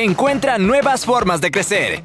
Encuentra nuevas formas de crecer.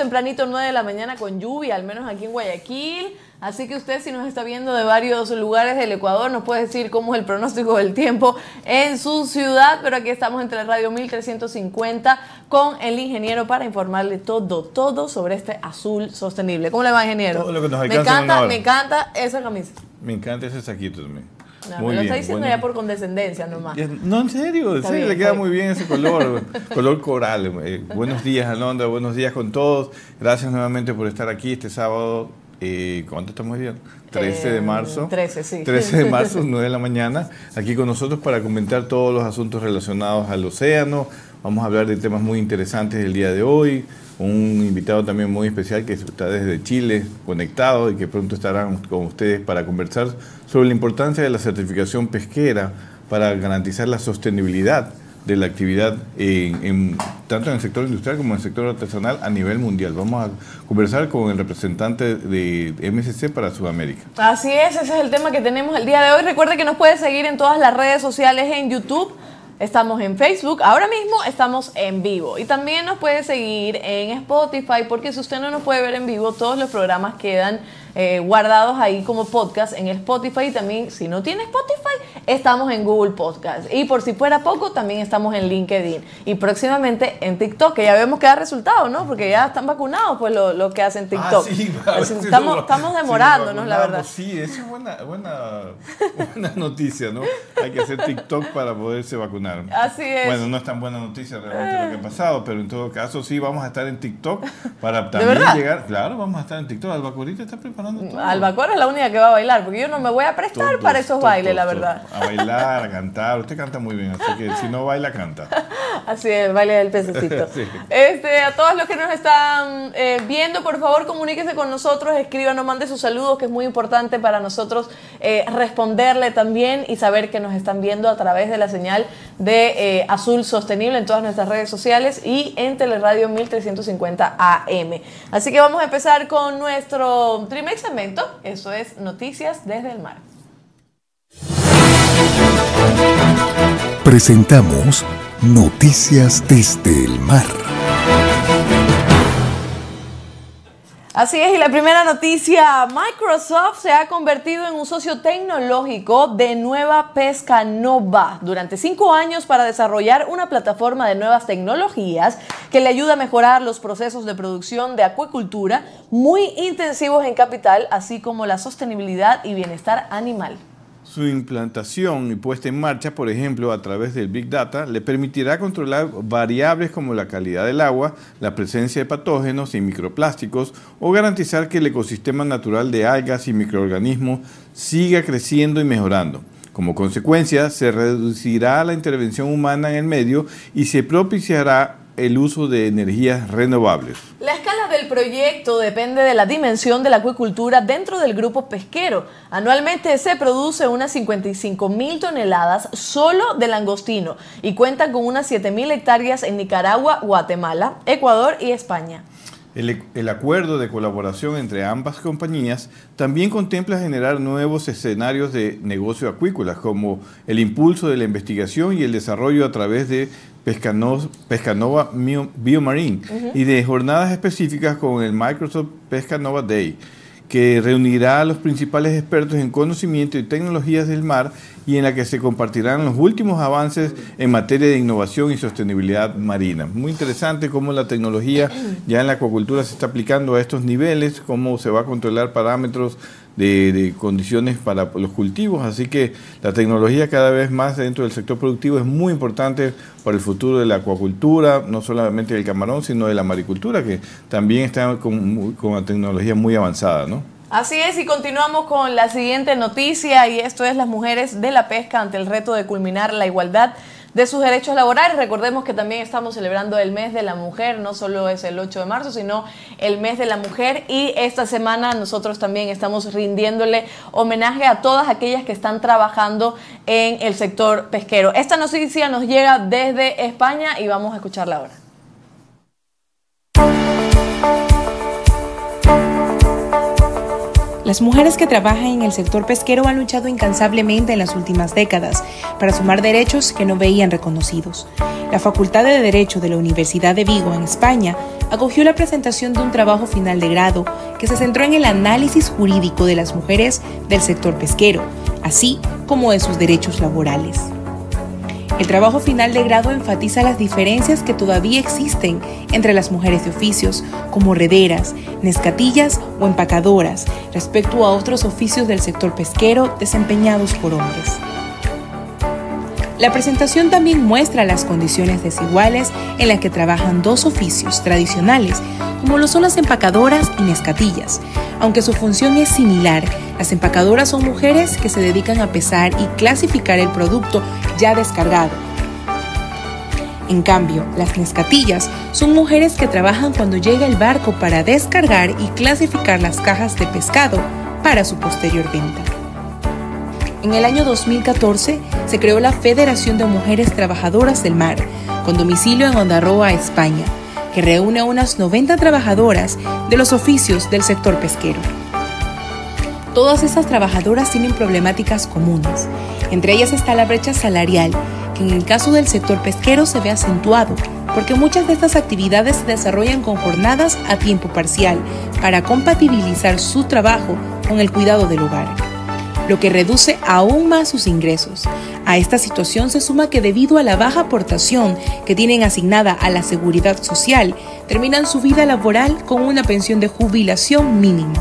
Tempranito 9 de la mañana con lluvia, al menos aquí en Guayaquil. Así que usted si nos está viendo de varios lugares del Ecuador nos puede decir cómo es el pronóstico del tiempo en su ciudad, pero aquí estamos entre Radio 1350 con el ingeniero para informarle todo, todo sobre este azul sostenible. ¿Cómo le va, ingeniero? me encanta, me encanta esa camisa. Me encanta ese saquito también. No, me lo está diciendo ya por condescendencia nomás. No, en serio, sí, le queda muy bien ese color, color coral. Eh, buenos días, Alondra, buenos días con todos. Gracias nuevamente por estar aquí este sábado. Eh, ¿Cuánto estamos viendo? 13 de marzo. 13, sí. 13 de marzo, 9 de la mañana, aquí con nosotros para comentar todos los asuntos relacionados al océano. Vamos a hablar de temas muy interesantes el día de hoy un invitado también muy especial que está desde Chile conectado y que pronto estarán con ustedes para conversar sobre la importancia de la certificación pesquera para garantizar la sostenibilidad de la actividad en, tanto en el sector industrial como en el sector artesanal a nivel mundial. Vamos a conversar con el representante de MSC para Sudamérica. Así es, ese es el tema que tenemos el día de hoy. Recuerde que nos puede seguir en todas las redes sociales en YouTube Estamos en Facebook, ahora mismo estamos en vivo y también nos puede seguir en Spotify porque si usted no nos puede ver en vivo, todos los programas quedan eh, guardados ahí como podcast en Spotify. Y también si no tiene Spotify estamos en Google Podcast. Y por si fuera poco también estamos en LinkedIn. Y próximamente en TikTok que ya vemos que da resultados ¿no? porque ya están vacunados pues lo, que hacen TikTok. Ah, sí, estamos, estamos demorándonos la verdad. Sí es buena, buena, buena noticia ¿no? hay que hacer TikTok para poderse vacunar. Así es. Bueno no es tan buena noticia realmente lo que ha pasado pero en todo caso sí vamos a estar en TikTok para también llegar claro vamos a estar en TikTok. El vacunito está preparado Albacora es la única que va a bailar, porque yo no me voy a prestar para esos bailes, la verdad. A bailar, a cantar. Usted canta muy bien, así que si no baila, canta. Así es, el baile del pececito. este, a todos los que nos están eh, viendo, por favor, comuníquese con nosotros, escríbanos, mande sus saludos, que es muy importante para nosotros eh, responderle también y saber que nos están viendo a través de la señal de eh, Azul Sostenible en todas nuestras redes sociales y en Teleradio 1350 AM. Así que vamos a empezar con nuestro primer segmento, eso es Noticias desde el Mar. Presentamos Noticias desde el Mar. Así es, y la primera noticia, Microsoft se ha convertido en un socio tecnológico de Nueva Pesca Nova durante cinco años para desarrollar una plataforma de nuevas tecnologías que le ayuda a mejorar los procesos de producción de acuicultura muy intensivos en capital, así como la sostenibilidad y bienestar animal. Su implantación y puesta en marcha, por ejemplo, a través del Big Data, le permitirá controlar variables como la calidad del agua, la presencia de patógenos y microplásticos o garantizar que el ecosistema natural de algas y microorganismos siga creciendo y mejorando. Como consecuencia, se reducirá la intervención humana en el medio y se propiciará el uso de energías renovables. La escala de del proyecto depende de la dimensión de la acuicultura dentro del grupo pesquero. Anualmente se produce unas 55 mil toneladas solo de langostino y cuenta con unas 7 mil hectáreas en Nicaragua, Guatemala, Ecuador y España. El, el, acuerdo de colaboración entre ambas compañías también contempla generar nuevos escenarios de negocio acuícolas, como el impulso de la investigación y el desarrollo a través de Pescanova, Pescanova Biomarine y de jornadas específicas con el Microsoft Pescanova Day que reunirá a los principales expertos en conocimiento y tecnologías del mar y en la que se compartirán los últimos avances en materia de innovación y sostenibilidad marina. Muy interesante cómo la tecnología ya en la acuacultura se está aplicando a estos niveles, cómo se va a controlar parámetros de, condiciones para los cultivos, así que la tecnología cada vez más dentro del sector productivo es muy importante para el futuro de la acuacultura, no solamente del camarón, sino de la maricultura, que también está con, con una tecnología muy avanzada, ¿no? Así es, y continuamos con la siguiente noticia, y esto es las mujeres de la pesca ante el reto de culminar la igualdad de sus derechos laborales. Recordemos que también estamos celebrando el mes de la mujer, no solo es el 8 de marzo, sino el mes de la mujer y esta semana nosotros también estamos rindiéndole homenaje a todas aquellas que están trabajando en el sector pesquero. Esta noticia nos llega desde España y vamos a escucharla ahora. Las mujeres que trabajan en el sector pesquero han luchado incansablemente en las últimas décadas para sumar derechos que no veían reconocidos. La Facultad de Derecho de la Universidad de Vigo, en España, acogió la presentación de un trabajo final de grado que se centró en el análisis jurídico de las mujeres del sector pesquero, así como de sus derechos laborales. El trabajo final de grado enfatiza las diferencias que todavía existen entre las mujeres de oficios, como rederas, nescatillas o empacadoras, respecto a otros oficios del sector pesquero desempeñados por hombres. La presentación también muestra las condiciones desiguales en las que trabajan dos oficios tradicionales, como lo son las empacadoras y nescatillas. Aunque su función es similar, las empacadoras son mujeres que se dedican a pesar y clasificar el producto ya descargado. En cambio, las nescatillas son mujeres que trabajan cuando llega el barco para descargar y clasificar las cajas de pescado para su posterior venta. En el año 2014 se creó la Federación de Mujeres Trabajadoras del Mar, con domicilio en Ondarroa, España, que reúne a unas 90 trabajadoras de los oficios del sector pesquero. Todas estas trabajadoras tienen problemáticas comunes. Entre ellas está la brecha salarial, que en el caso del sector pesquero se ve acentuado, porque muchas de estas actividades se desarrollan con jornadas a tiempo parcial para compatibilizar su trabajo con el cuidado del hogar lo que reduce aún más sus ingresos. A esta situación se suma que debido a la baja aportación que tienen asignada a la seguridad social, terminan su vida laboral con una pensión de jubilación mínima.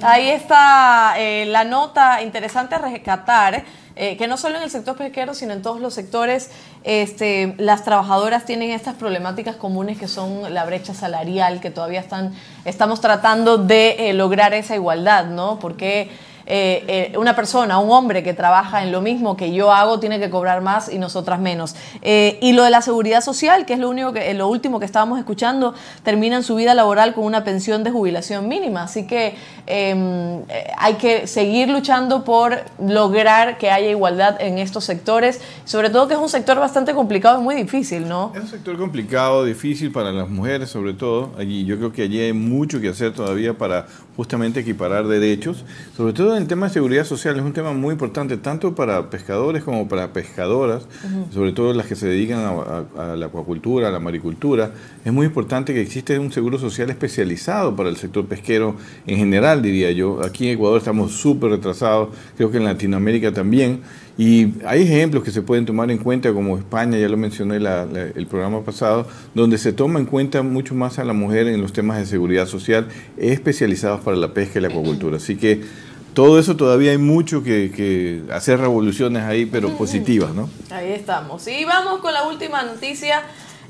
Ahí está eh, la nota interesante a rescatar eh, que no solo en el sector pesquero, sino en todos los sectores, este, las trabajadoras tienen estas problemáticas comunes que son la brecha salarial, que todavía están, estamos tratando de eh, lograr esa igualdad, ¿no? Porque eh, eh, una persona, un hombre que trabaja en lo mismo que yo hago, tiene que cobrar más y nosotras menos. Eh, y lo de la seguridad social, que es lo, único que, lo último que estábamos escuchando, termina en su vida laboral con una pensión de jubilación mínima. Así que em, hay que seguir luchando por lograr que haya igualdad en estos sectores, sobre todo que es un sector bastante complicado y muy difícil, ¿no? Es un sector complicado, difícil para las mujeres sobre todo. Allí yo creo que allí hay mucho que hacer todavía para justamente equiparar derechos, sobre todo el tema de seguridad social es un tema muy importante, tanto para pescadores como para pescadoras, sobre todo las que se dedican a, la acuacultura, a la maricultura. Es muy importante que existe un seguro social especializado para el sector pesquero en general, diría yo. Aquí en Ecuador estamos súper retrasados, creo que en Latinoamérica también. Y hay ejemplos que se pueden tomar en cuenta, como España, ya lo mencioné el programa pasado, donde se toma en cuenta mucho más a la mujer en los temas de seguridad social especializados para la pesca y la acuacultura. Así que todo eso todavía hay mucho que, hacer revoluciones ahí, pero positivas, ¿no? Ahí estamos. Y vamos con la última noticia.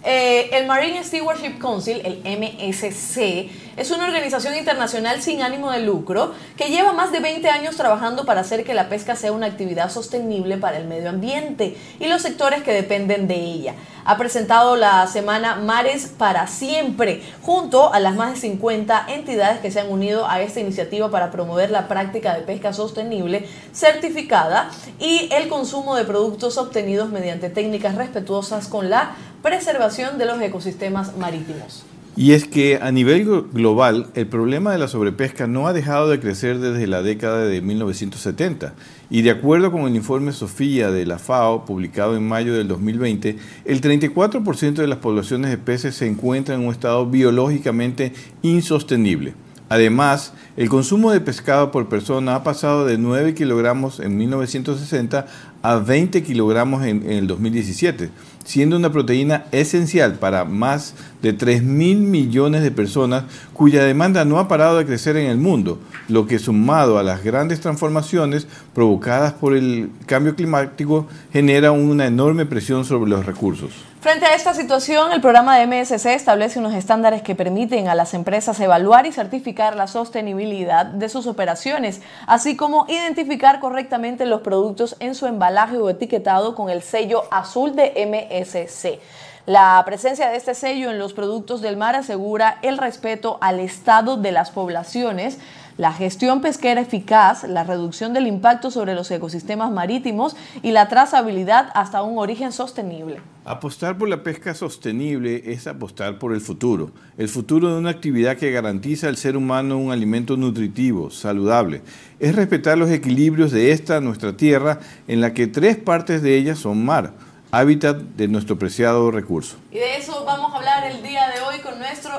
Eh, el Marine Stewardship Council, el MSC, es una organización internacional sin ánimo de lucro que lleva más de 20 años trabajando para hacer que la pesca sea una actividad sostenible para el medio ambiente y los sectores que dependen de ella. Ha presentado la semana Mares para Siempre, junto a las más de 50 entidades que se han unido a esta iniciativa para promover la práctica de pesca sostenible certificada y el consumo de productos obtenidos mediante técnicas respetuosas con la preservación de los ecosistemas marítimos. Y es que a nivel global el problema de la sobrepesca no ha dejado de crecer desde la década de 1970. Y de acuerdo con el informe Sofía de la FAO, publicado en mayo del 2020, el 34% de las poblaciones de peces se encuentran en un estado biológicamente insostenible. Además, el consumo de pescado por persona ha pasado de 9 kilogramos en 1960 a 20 kilogramos en, el 2017, siendo una proteína esencial para más de 3 mil millones de personas cuya demanda no ha parado de crecer en el mundo, lo que sumado a las grandes transformaciones provocadas por el cambio climático genera una enorme presión sobre los recursos. Frente a esta situación, el programa de MSC establece unos estándares que permiten a las empresas evaluar y certificar la sostenibilidad de sus operaciones, así como identificar correctamente los productos en su embalaje o etiquetado con el sello azul de MSC. La presencia de este sello en los productos del mar asegura el respeto al estado de las poblaciones, la gestión pesquera eficaz, la reducción del impacto sobre los ecosistemas marítimos y la trazabilidad hasta un origen sostenible. Apostar por la pesca sostenible es apostar por el futuro, el futuro de una actividad que garantiza al ser humano un alimento nutritivo, saludable. Es respetar los equilibrios de esta, nuestra tierra, en la que tres partes de ella son mar hábitat de nuestro preciado recurso. Y de eso vamos a hablar el día de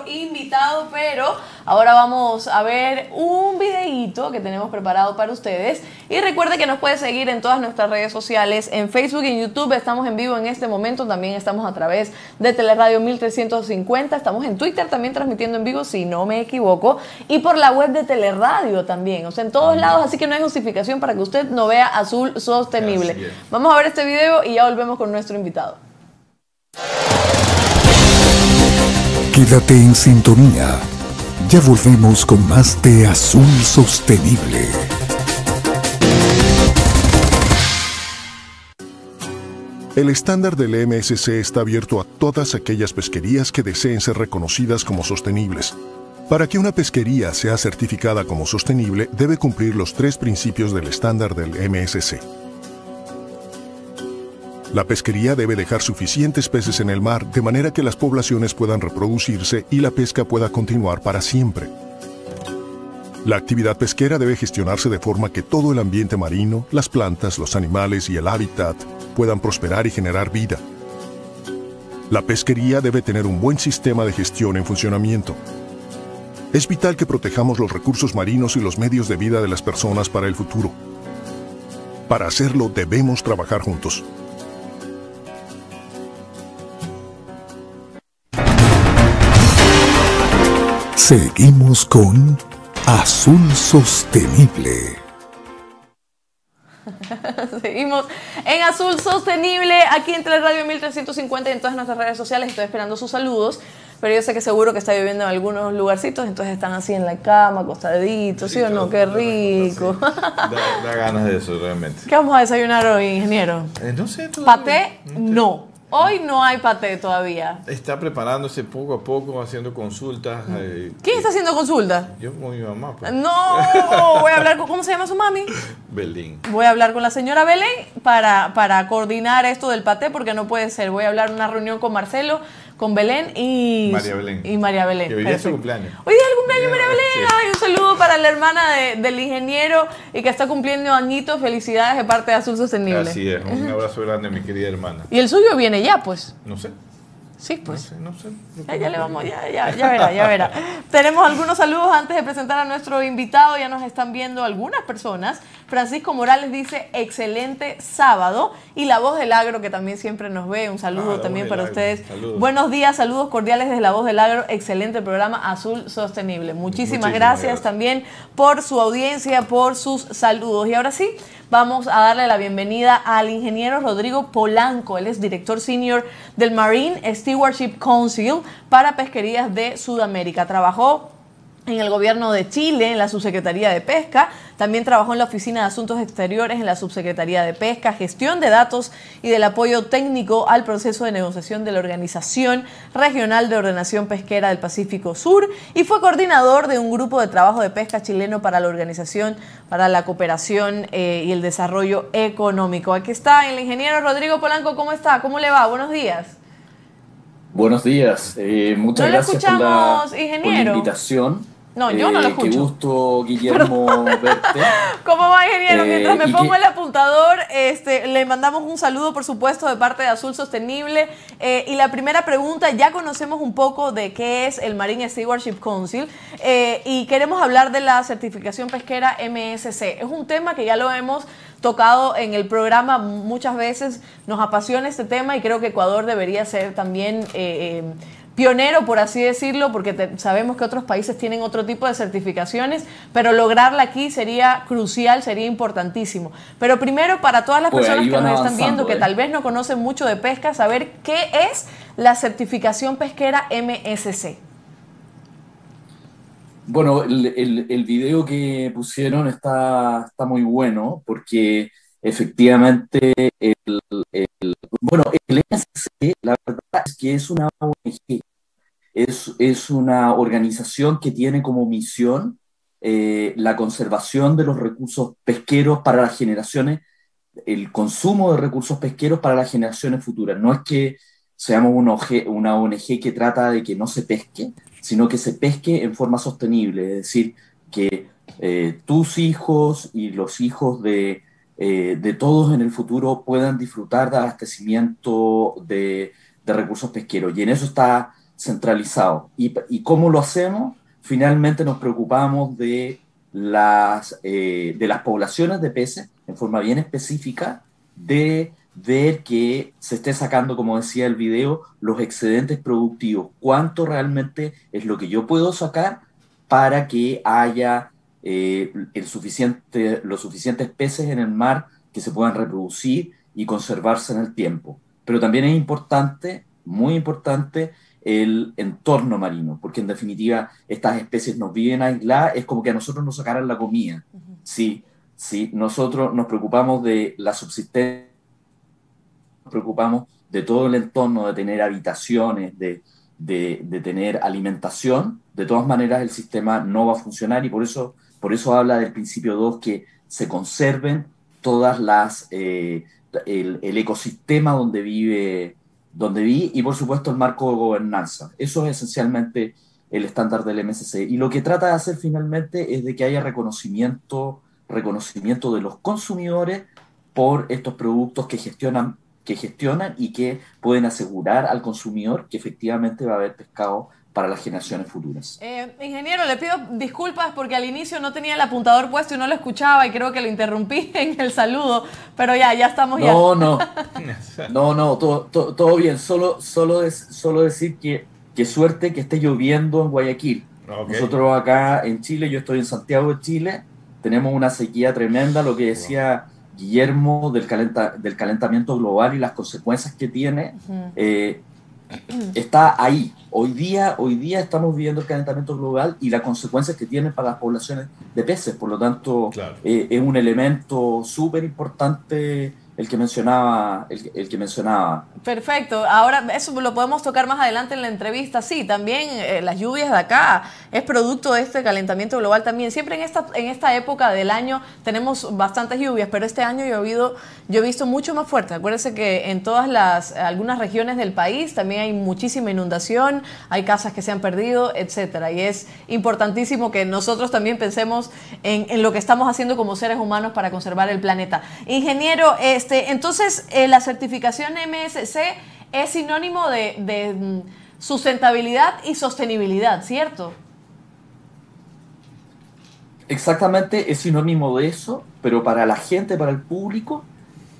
invitado, pero ahora vamos a ver un videíto que tenemos preparado para ustedes. Y recuerde que nos puede seguir en todas nuestras redes sociales, en Facebook y en YouTube. Estamos en vivo en este momento, también estamos a través de Teleradio 1350, estamos en Twitter también transmitiendo en vivo, si no me equivoco, y por la web de Teleradio también, o sea, en todos lados, así que no hay justificación para que usted no vea Azul Sostenible. Vamos a ver este video y ya volvemos con nuestro invitado. Quédate en sintonía. Ya volvemos con más de Azul Sostenible. El estándar del MSC está abierto a todas aquellas pesquerías que deseen ser reconocidas como sostenibles. Para que una pesquería sea certificada como sostenible, debe cumplir los tres principios del estándar del MSC. La pesquería debe dejar suficientes peces en el mar de manera que las poblaciones puedan reproducirse y la pesca pueda continuar para siempre. La actividad pesquera debe gestionarse de forma que todo el ambiente marino, las plantas, los animales y el hábitat puedan prosperar y generar vida. La pesquería debe tener un buen sistema de gestión en funcionamiento. Es vital que protejamos los recursos marinos y los medios de vida de las personas para el futuro. Para hacerlo debemos trabajar juntos. Seguimos con Azul Sostenible. Seguimos en Azul Sostenible, aquí entre el Radio 1350 y en todas nuestras redes sociales. Estoy esperando sus saludos, pero yo sé que seguro que está lloviendo en algunos lugarcitos, entonces están así en la cama, acostaditos, ¿sí, o no? Qué rico. Da, ganas de eso, realmente. ¿Qué vamos a desayunar hoy, ingeniero? Eh, no sé. ¿Paté? no. Hoy no hay paté todavía. Está preparándose poco a poco, haciendo consultas. Eh, ¿Quién está haciendo consultas? Yo con mi mamá. Pues. No, voy a hablar con, ¿cómo se llama su mami? Belén. Voy a hablar con la señora Belén para, para coordinar esto del paté, porque no puede ser. Voy a hablar en una reunión con Marcelo con Belén y María Belén. Y María Belén. hoy día es su cumpleaños. Hoy día es el cumpleaños María Belén. Ay, un saludo para la hermana del ingeniero y que está cumpliendo añitos. Felicidades de parte de Azul Sostenible. Así es. Un abrazo grande, mi querida hermana. ¿Y el suyo viene ya, pues? No sé. Sí, pues. No sé, Ya, le vamos, ya, ya, ya verá, ya verá. Tenemos algunos saludos antes de presentar a nuestro invitado. Ya nos están viendo algunas personas. Francisco Morales dice, excelente sábado. Y la voz del agro, que también siempre nos ve. Un saludo ah, también para ustedes. Buenos días, saludos cordiales desde la voz del agro. Excelente programa Azul Sostenible. Muchísimas, gracias también por su audiencia, por sus saludos. Y ahora sí, vamos a darle la bienvenida al ingeniero Rodrigo Polanco. Él es director senior del Marine Stewardship Council para pesquerías de Sudamérica. Trabajó en el gobierno de Chile, en la subsecretaría de Pesca. También trabajó en la Oficina de Asuntos Exteriores, en la subsecretaría de Pesca, gestión de datos y del apoyo técnico al proceso de negociación de la Organización Regional de Ordenación Pesquera del Pacífico Sur y fue coordinador de un grupo de trabajo de pesca chileno para la Organización para la Cooperación eh, y el Desarrollo Económico. Aquí está el ingeniero Rodrigo Polanco. ¿Cómo está? ¿Cómo le va? Buenos días. Buenos días. Eh, muchas gracias por la, por la invitación. No, yo no lo eh, escucho. Qué gusto, Guillermo, verte. ¿Cómo va, ingeniero? Mientras me eh, pongo el apuntador, este, le mandamos un saludo, por supuesto, de parte de Azul Sostenible. Eh, y la primera pregunta, ya conocemos un poco de qué es el Marine Stewardship Council y queremos hablar de la certificación pesquera MSC. Es un tema que ya lo hemos tocado en el programa muchas veces, nos apasiona este tema y creo que Ecuador debería ser también pionero, por así decirlo, porque sabemos que otros países tienen otro tipo de certificaciones, pero lograrla aquí sería crucial, sería importantísimo. Pero primero, para todas las pues personas que nos están viendo, que ¿eh? tal vez no conocen mucho de pesca, saber qué es la certificación pesquera MSC. Bueno, el, el, video que pusieron está, está muy bueno porque efectivamente el, bueno, el la verdad es que es una ONG es, una organización que tiene como misión eh, la conservación de los recursos pesqueros para las generaciones, el consumo de recursos pesqueros para las generaciones futuras. No es que seamos una ONG, una ONG que trata de que no se pesque, sino que se pesque en forma sostenible, es decir, que eh, tus hijos y los hijos de, eh, de, todos en el futuro puedan disfrutar de abastecimiento de, de recursos pesqueros. Y en eso está centralizado. ¿Y, ¿Y, cómo lo hacemos? Finalmente nos preocupamos de las, eh, de las poblaciones de peces en forma bien específica, de ver que se esté sacando, como decía el video, los excedentes productivos. ¿Cuánto realmente es lo que yo puedo sacar para que haya eh, el suficiente, los suficientes peces en el mar que se puedan reproducir y conservarse en el tiempo? Pero también es importante, muy importante, el entorno marino, porque en definitiva estas especies nos viven aisladas, es como que a nosotros nos sacaran la comida. Sí, sí, nosotros nos preocupamos de la subsistencia, nos preocupamos de todo el entorno, de tener habitaciones, de, de, tener alimentación, de todas maneras el sistema no va a funcionar y por eso, por eso habla del principio 2 que se conserven todas las, eh, el, ecosistema donde vive donde vi, y por supuesto el marco de gobernanza. Eso es esencialmente el estándar del MSC. Y lo que trata de hacer finalmente es de que haya reconocimiento, reconocimiento de los consumidores por estos productos que gestionan, que gestionan y que pueden asegurar al consumidor que efectivamente va a haber pescado para las generaciones futuras. Eh, ingeniero, le pido disculpas porque al inicio no tenía el apuntador puesto y no lo escuchaba y creo que lo interrumpí en el saludo, pero ya, ya estamos ya. No, no, no, no, todo, todo, bien, solo, solo, solo decir que, qué suerte que esté lloviendo en Guayaquil. Nosotros acá en Chile, yo estoy en Santiago de Chile, tenemos una sequía tremenda, lo que decía Guillermo del, calenta, del calentamiento global y las consecuencias que tiene está ahí. Hoy día, hoy día estamos viviendo el calentamiento global y las consecuencias que tiene para las poblaciones de peces. Por lo tanto, eh, es un elemento súper importante el que mencionaba, el, que mencionaba. Perfecto. Ahora eso lo podemos tocar más adelante en la entrevista. Sí, también eh, las lluvias de acá es producto de este calentamiento global también. Siempre en esta en esta época del año tenemos bastantes lluvias, pero este año yo he, yo he visto mucho más fuerte. Acuérdense que en todas las algunas regiones del país también hay muchísima inundación, hay casas que se han perdido, etcétera. Y es importantísimo que nosotros también pensemos en, en lo que estamos haciendo como seres humanos para conservar el planeta. Ingeniero, este este, entonces, eh, la certificación MSC es sinónimo de, mm, sustentabilidad y sostenibilidad, ¿cierto? Exactamente, es sinónimo de eso, pero para la gente, para el público,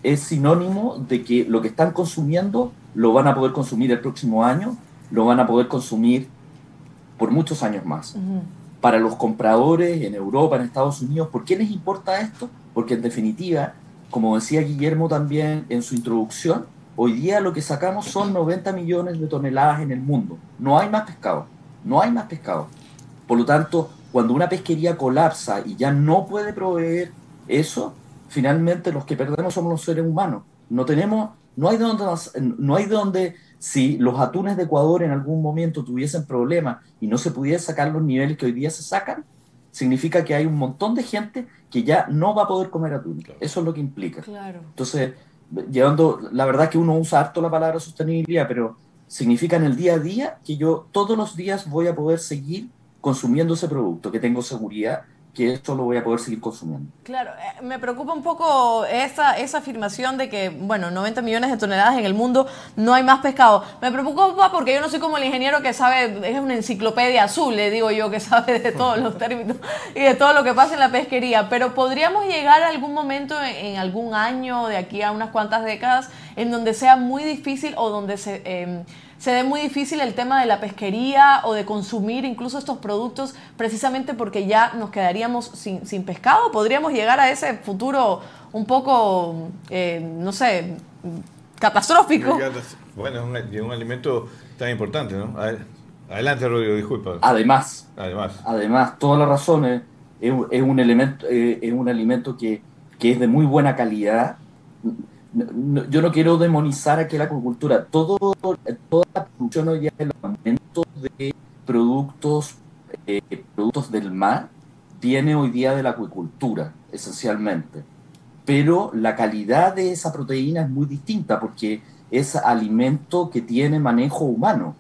es sinónimo de que lo que están consumiendo lo van a poder consumir el próximo año, lo van a poder consumir por muchos años más. Para los compradores en Europa, en Estados Unidos, ¿por qué les importa esto? Porque en definitiva como decía Guillermo también en su introducción, hoy día lo que sacamos son 90 millones de toneladas en el mundo. No hay más pescado, no hay más pescado. Por lo tanto, cuando una pesquería colapsa y ya no puede proveer eso, finalmente los que perdemos somos los seres humanos. No tenemos, no hay donde, no hay donde, si los atunes de Ecuador en algún momento tuviesen problemas y no se pudiera sacar los niveles que hoy día se sacan, significa que hay un montón de gente que ya no va a poder comer atún. Eso es lo que implica. Claro. Entonces, llevando, la verdad que uno usa harto la palabra sostenibilidad, pero significa en el día a día que yo todos los días voy a poder seguir consumiendo ese producto, que tengo seguridad que esto lo voy a poder seguir consumiendo. Claro, eh, me preocupa un poco esa, esa afirmación de que, bueno, 90 millones de toneladas en el mundo, no hay más pescado. Me preocupa porque yo no soy como el ingeniero que sabe, es una enciclopedia azul, le digo yo, que sabe de todos los términos y de todo lo que pasa en la pesquería, pero podríamos llegar a algún momento en, algún año, de aquí a unas cuantas décadas, en donde sea muy difícil o donde se... Eh, se ve muy difícil el tema de la pesquería o de consumir incluso estos productos precisamente porque ya nos quedaríamos sin, sin pescado. ¿Podríamos llegar a ese futuro un poco, eh, no sé, catastrófico? Bueno, es un, alimento tan importante, ¿no? Adelante, Rodrigo, disculpa. Además, además, además todas las razones, es, es, un elemento, eh, es un alimento que, que es de muy buena calidad yo no quiero demonizar aquí la acuicultura. Todo, toda la producción hoy día, el aumento de productos, eh, productos del mar, viene hoy día de la acuicultura, esencialmente. Pero la calidad de esa proteína es muy distinta porque es alimento que tiene manejo humano.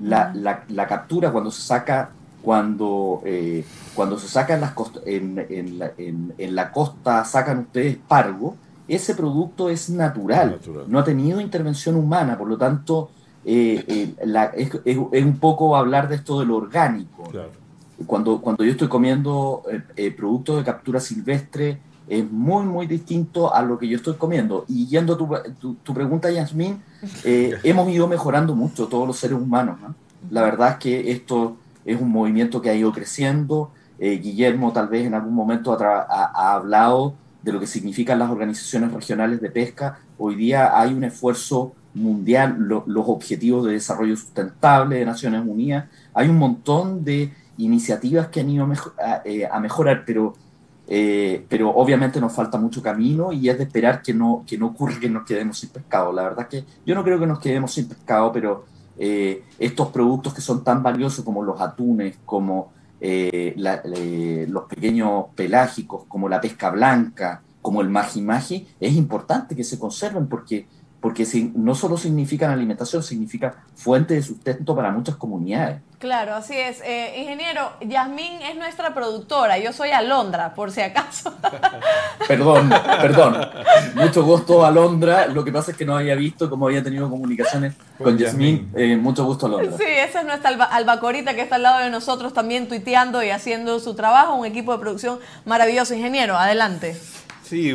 La, la, la captura cuando se saca cuando, eh, cuando se saca en, las en, en, la, en, la costa, sacan ustedes pargo, ese producto es natural, no ha tenido intervención humana, por lo tanto, eh, eh, es, un poco hablar de esto de lo orgánico. Cuando, cuando yo estoy comiendo eh, productos de captura silvestre, es muy, muy distinto a lo que yo estoy comiendo. Y yendo a tu, tu, pregunta, Yasmin, hemos ido mejorando mucho todos los seres humanos. La verdad es que esto es un movimiento que ha ido creciendo. Guillermo tal vez en algún momento ha hablado de lo que significan las organizaciones regionales de pesca. Hoy día hay un esfuerzo mundial, los objetivos de desarrollo sustentable de Naciones Unidas, hay un montón de iniciativas que han ido a, eh, mejorar, pero, eh, pero obviamente nos falta mucho camino y es de esperar que no, que no ocurra que nos quedemos sin pescado. La verdad que yo no creo que nos quedemos sin pescado, pero eh, estos productos que son tan valiosos como los atunes, como eh, los pequeños pelágicos, como la pesca blanca, como el magi-magi, es importante que se conserven porque, porque no solo significan alimentación, significa fuente de sustento para muchas comunidades. Claro, así es. Eh, ingeniero, Yasmín es nuestra productora, yo soy Alondra, por si acaso. perdón, perdón. Mucho gusto, Alondra. Lo que pasa es que no había visto cómo había tenido comunicaciones con, Yasmín. Eh, mucho gusto, Alondra. Sí, esa es nuestra albacorita que está al lado de nosotros también tuiteando y haciendo su trabajo. Un equipo de producción maravilloso. Ingeniero, adelante. Sí,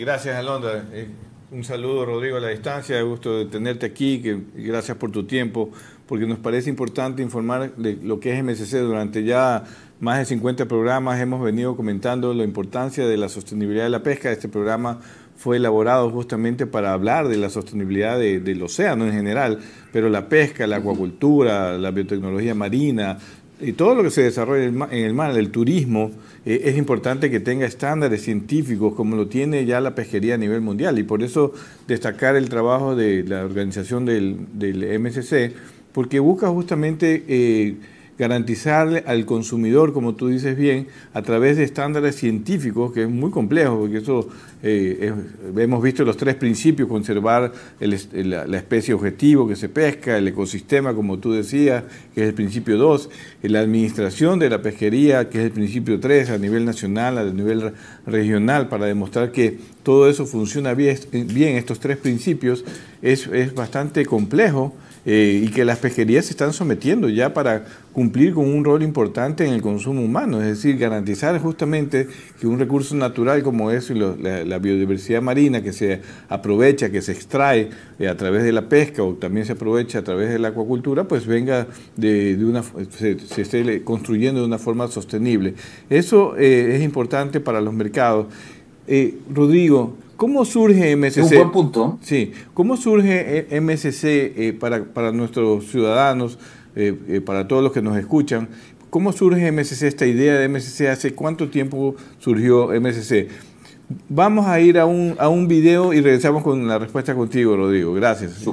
gracias, Alondra. Eh, un saludo, Rodrigo, a la distancia. Gusto de tenerte aquí. Que, gracias por tu tiempo porque nos parece importante informar de lo que es MSC. Durante ya más de 50 programas hemos venido comentando la importancia de la sostenibilidad de la pesca. Este programa fue elaborado justamente para hablar de la sostenibilidad del océano en general, pero la pesca, la acuacultura, la biotecnología marina, y todo lo que se desarrolla en el mar, el turismo, eh, es importante que tenga estándares científicos como lo tiene ya la pesquería a nivel mundial. Y por eso destacar el trabajo de la organización del, del MSC porque busca justamente eh, garantizarle al consumidor, como tú dices bien, a través de estándares científicos, que es muy complejo, porque eso eh, hemos visto los tres principios, conservar la, especie objetivo que se pesca, el ecosistema, como tú decías, que es el principio 2, la administración de la pesquería, que es el principio 3, a nivel nacional, a nivel regional, para demostrar que todo eso funciona bien, bien estos tres principios, es, es bastante complejo eh, y que las pesquerías se están sometiendo ya para cumplir con un rol importante en el consumo humano, es decir, garantizar justamente que un recurso natural como es la, biodiversidad marina que se aprovecha, que se extrae eh, a través de la pesca o también se aprovecha a través de la acuacultura, pues venga de, una, se, esté construyendo de una forma sostenible. Eso eh, es importante para los mercados. Rodrigo, ¿cómo surge MSC? Un buen punto. Sí, ¿cómo surge eh, MSC eh, para, para, nuestros ciudadanos, para todos los que nos escuchan? ¿Cómo surge MSC, esta idea de MSC? ¿Hace cuánto tiempo surgió MSC? Vamos a ir a un, a un video y regresamos con la respuesta contigo, Rodrigo. Gracias.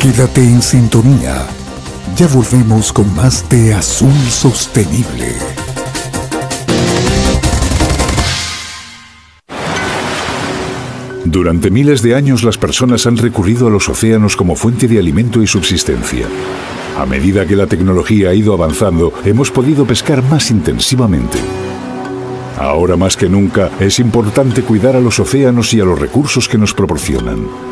Quédate en sintonía. Ya volvemos con más de Azul Sostenible. Durante miles de años las personas han recurrido a los océanos como fuente de alimento y subsistencia. A medida que la tecnología ha ido avanzando, hemos podido pescar más intensivamente. Ahora más que nunca es importante cuidar a los océanos y a los recursos que nos proporcionan.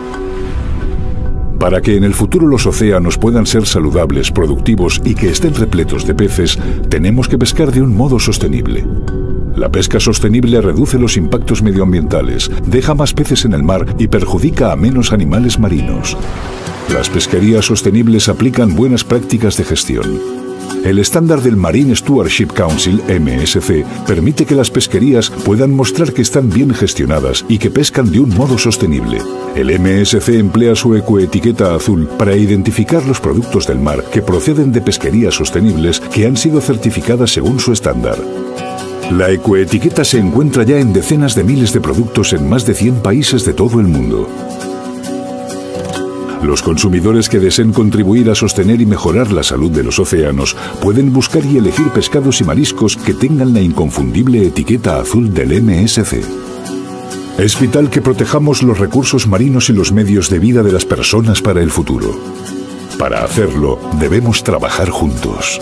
Para que en el futuro los océanos puedan ser saludables, productivos y que estén repletos de peces, tenemos que pescar de un modo sostenible. La pesca sostenible reduce los impactos medioambientales, deja más peces en el mar y perjudica a menos animales marinos. Las pesquerías sostenibles aplican buenas prácticas de gestión. El estándar del Marine Stewardship Council, MSC, permite que las pesquerías puedan mostrar que están bien gestionadas y que pescan de un modo sostenible. El MSC emplea su ecoetiqueta azul para identificar los productos del mar que proceden de pesquerías sostenibles que han sido certificadas según su estándar. La ecoetiqueta se encuentra ya en decenas de miles de productos en más de 100 países de todo el mundo. Los consumidores que deseen contribuir a sostener y mejorar la salud de los océanos pueden buscar y elegir pescados y mariscos que tengan la inconfundible etiqueta azul del MSC. Es vital que protejamos los recursos marinos y los medios de vida de las personas para el futuro. Para hacerlo, debemos trabajar juntos.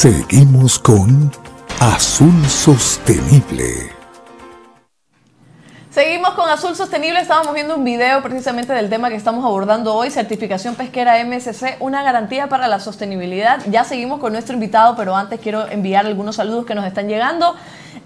Seguimos con Azul Sostenible. Seguimos con Azul Sostenible, estábamos viendo un video precisamente del tema que estamos abordando hoy, certificación pesquera MSC, una garantía para la sostenibilidad. Ya seguimos con nuestro invitado, pero antes quiero enviar algunos saludos que nos están llegando.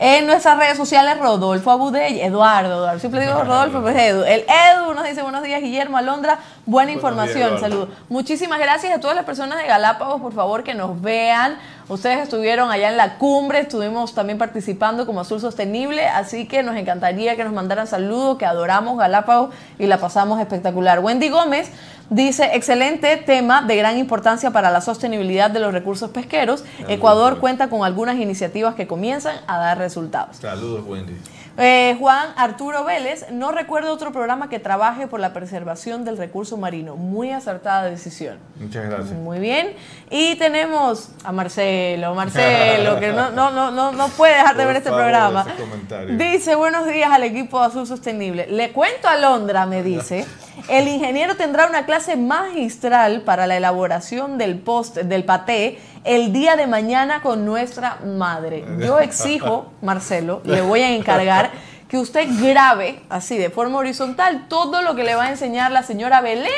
En nuestras redes sociales, Rodolfo Abudey, Eduardo, Eduardo, siempre digo Rodolfo, pues Edu. El Edu nos dice buenos días, Guillermo Alondra, buena información, saludos. Muchísimas gracias a todas las personas de Galápagos, por favor, que nos vean. Ustedes estuvieron allá en la cumbre, estuvimos también participando como Azul Sostenible, así que nos encantaría que nos mandaran saludos, que adoramos Galápagos y la pasamos espectacular. Wendy Gómez Dice, excelente tema de gran importancia para la sostenibilidad de los recursos pesqueros. Ecuador cuenta con algunas iniciativas que comienzan a dar resultados. Saludos, Wendy. Eh, Juan Arturo Vélez, no recuerdo otro programa que trabaje por la preservación del recurso marino. Muy acertada decisión. Muchas gracias. Muy bien. Y tenemos a Marcelo, Marcelo, que no, no, no, no, puede dejar de ver este programa. Dice, buenos días al equipo Azul Sostenible. Le cuento a Londra, me dice, el ingeniero tendrá una clase magistral para la elaboración del post, del paté el día de mañana con nuestra madre. Yo exijo, Marcelo, le voy a encargar que usted grabe así de forma horizontal todo lo que le va a enseñar la señora Belén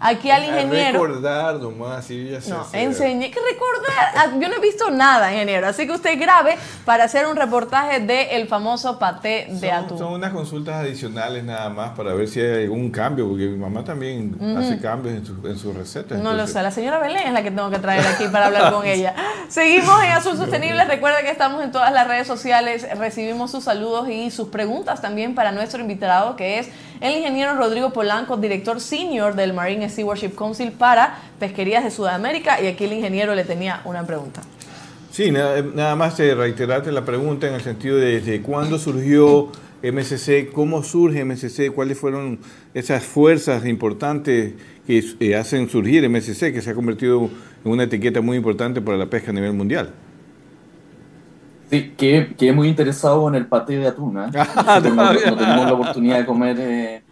aquí al ingeniero. recordar nomás, sí, ya sé. No, enseñé que recordar. Ah, yo no he visto nada, ingeniero. Así que usted grabe para hacer un reportaje del famoso paté de atún. Son unas consultas adicionales nada más para ver si hay algún cambio, porque mi mamá también hace cambios en, su, en sus recetas. No lo sé, la señora Belén es la que tengo que traer aquí para hablar con ella. Seguimos en Azul Sostenible. Recuerda que estamos en todas las redes sociales. Recibimos sus saludos y sus preguntas también para nuestro invitado, que es el ingeniero Rodrigo Polanco, director senior del Marine Stewardship Council para Pesquerías de Sudamérica. Y aquí el ingeniero le tenía una pregunta. Sí, nada, más eh, reiterarte la pregunta en el sentido de desde cuándo surgió MSC, cómo surge MSC, cuáles fueron esas fuerzas importantes que eh, hacen surgir MSC, que se ha convertido en una etiqueta muy importante para la pesca a nivel mundial. Sí, que, que muy interesado en el paté de atún. ¿eh? no, tenemos la oportunidad de comer eh,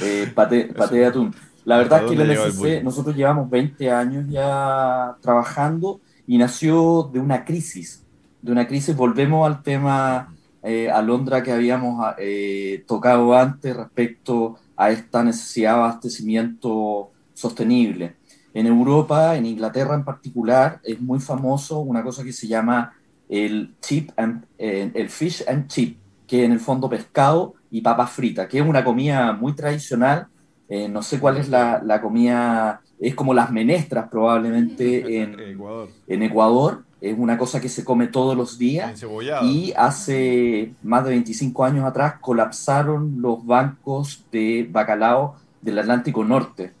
eh paté, de atún. La verdad es que el MSC, nosotros llevamos 20 años ya trabajando y nació de una crisis. De una crisis, volvemos al tema, eh, Alondra, que habíamos eh, tocado antes respecto a esta necesidad de abastecimiento sostenible. En Europa, en Inglaterra en particular, es muy famoso una cosa que se llama el chip and, eh, el fish and chip, que en el fondo pescado y papas fritas, que es una comida muy tradicional. Eh, no sé cuál es la, la, comida, es como las menestras probablemente en, Ecuador. en Ecuador. Es una cosa que se come todos los días. Y hace más de 25 años atrás colapsaron los bancos de bacalao del Atlántico Norte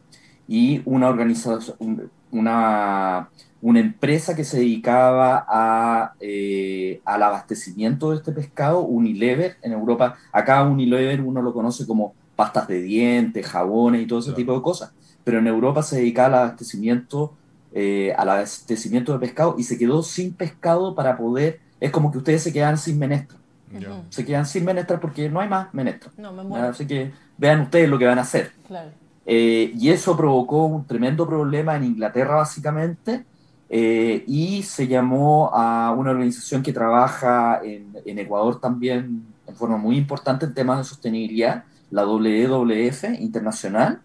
y una organización, una, una empresa que se dedicaba a, eh, al abastecimiento de este pescado, Unilever, en Europa. Acá Unilever uno lo conoce como pastas de dientes, jabones y todo ese tipo de cosas, pero en Europa se dedicaba al abastecimiento, eh, al abastecimiento de pescado y se quedó sin pescado para poder, es como que ustedes se quedan sin menestra. Se quedan sin menestra porque no hay más menestra. Así que vean ustedes lo que van a hacer. Claro. Eh, y eso provocó un tremendo problema en Inglaterra, básicamente, eh, y se llamó a una organización que trabaja en, Ecuador también en forma muy importante en temas de sostenibilidad, la WWF Internacional,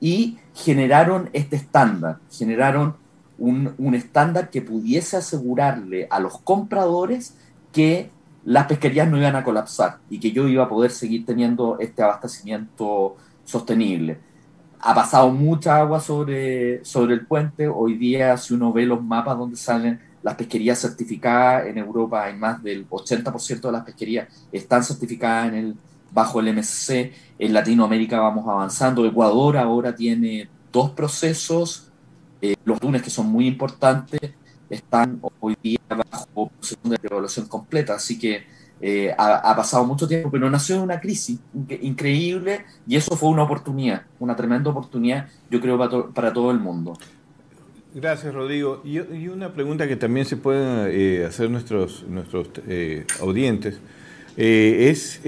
y generaron este estándar, generaron un, un estándar que pudiese asegurarle a los compradores que las pesquerías no iban a colapsar y que yo iba a poder seguir teniendo este abastecimiento sostenible ha pasado mucha agua sobre, sobre el puente. Hoy día, si uno ve los mapas donde salen las pesquerías certificadas en Europa, hay más del 80% de las pesquerías están certificadas en el, bajo el MSC. En Latinoamérica vamos avanzando. Ecuador ahora tiene dos procesos, eh, los lunes que son muy importantes, están hoy día bajo proceso de evaluación completa. Así que eh, ha, pasado mucho tiempo, pero nació una crisis increíble y eso fue una oportunidad, una tremenda oportunidad, yo creo, para, todo el mundo. Gracias, Rodrigo. Y, una pregunta que también se pueden eh, hacer nuestros, nuestros eh, audientes es,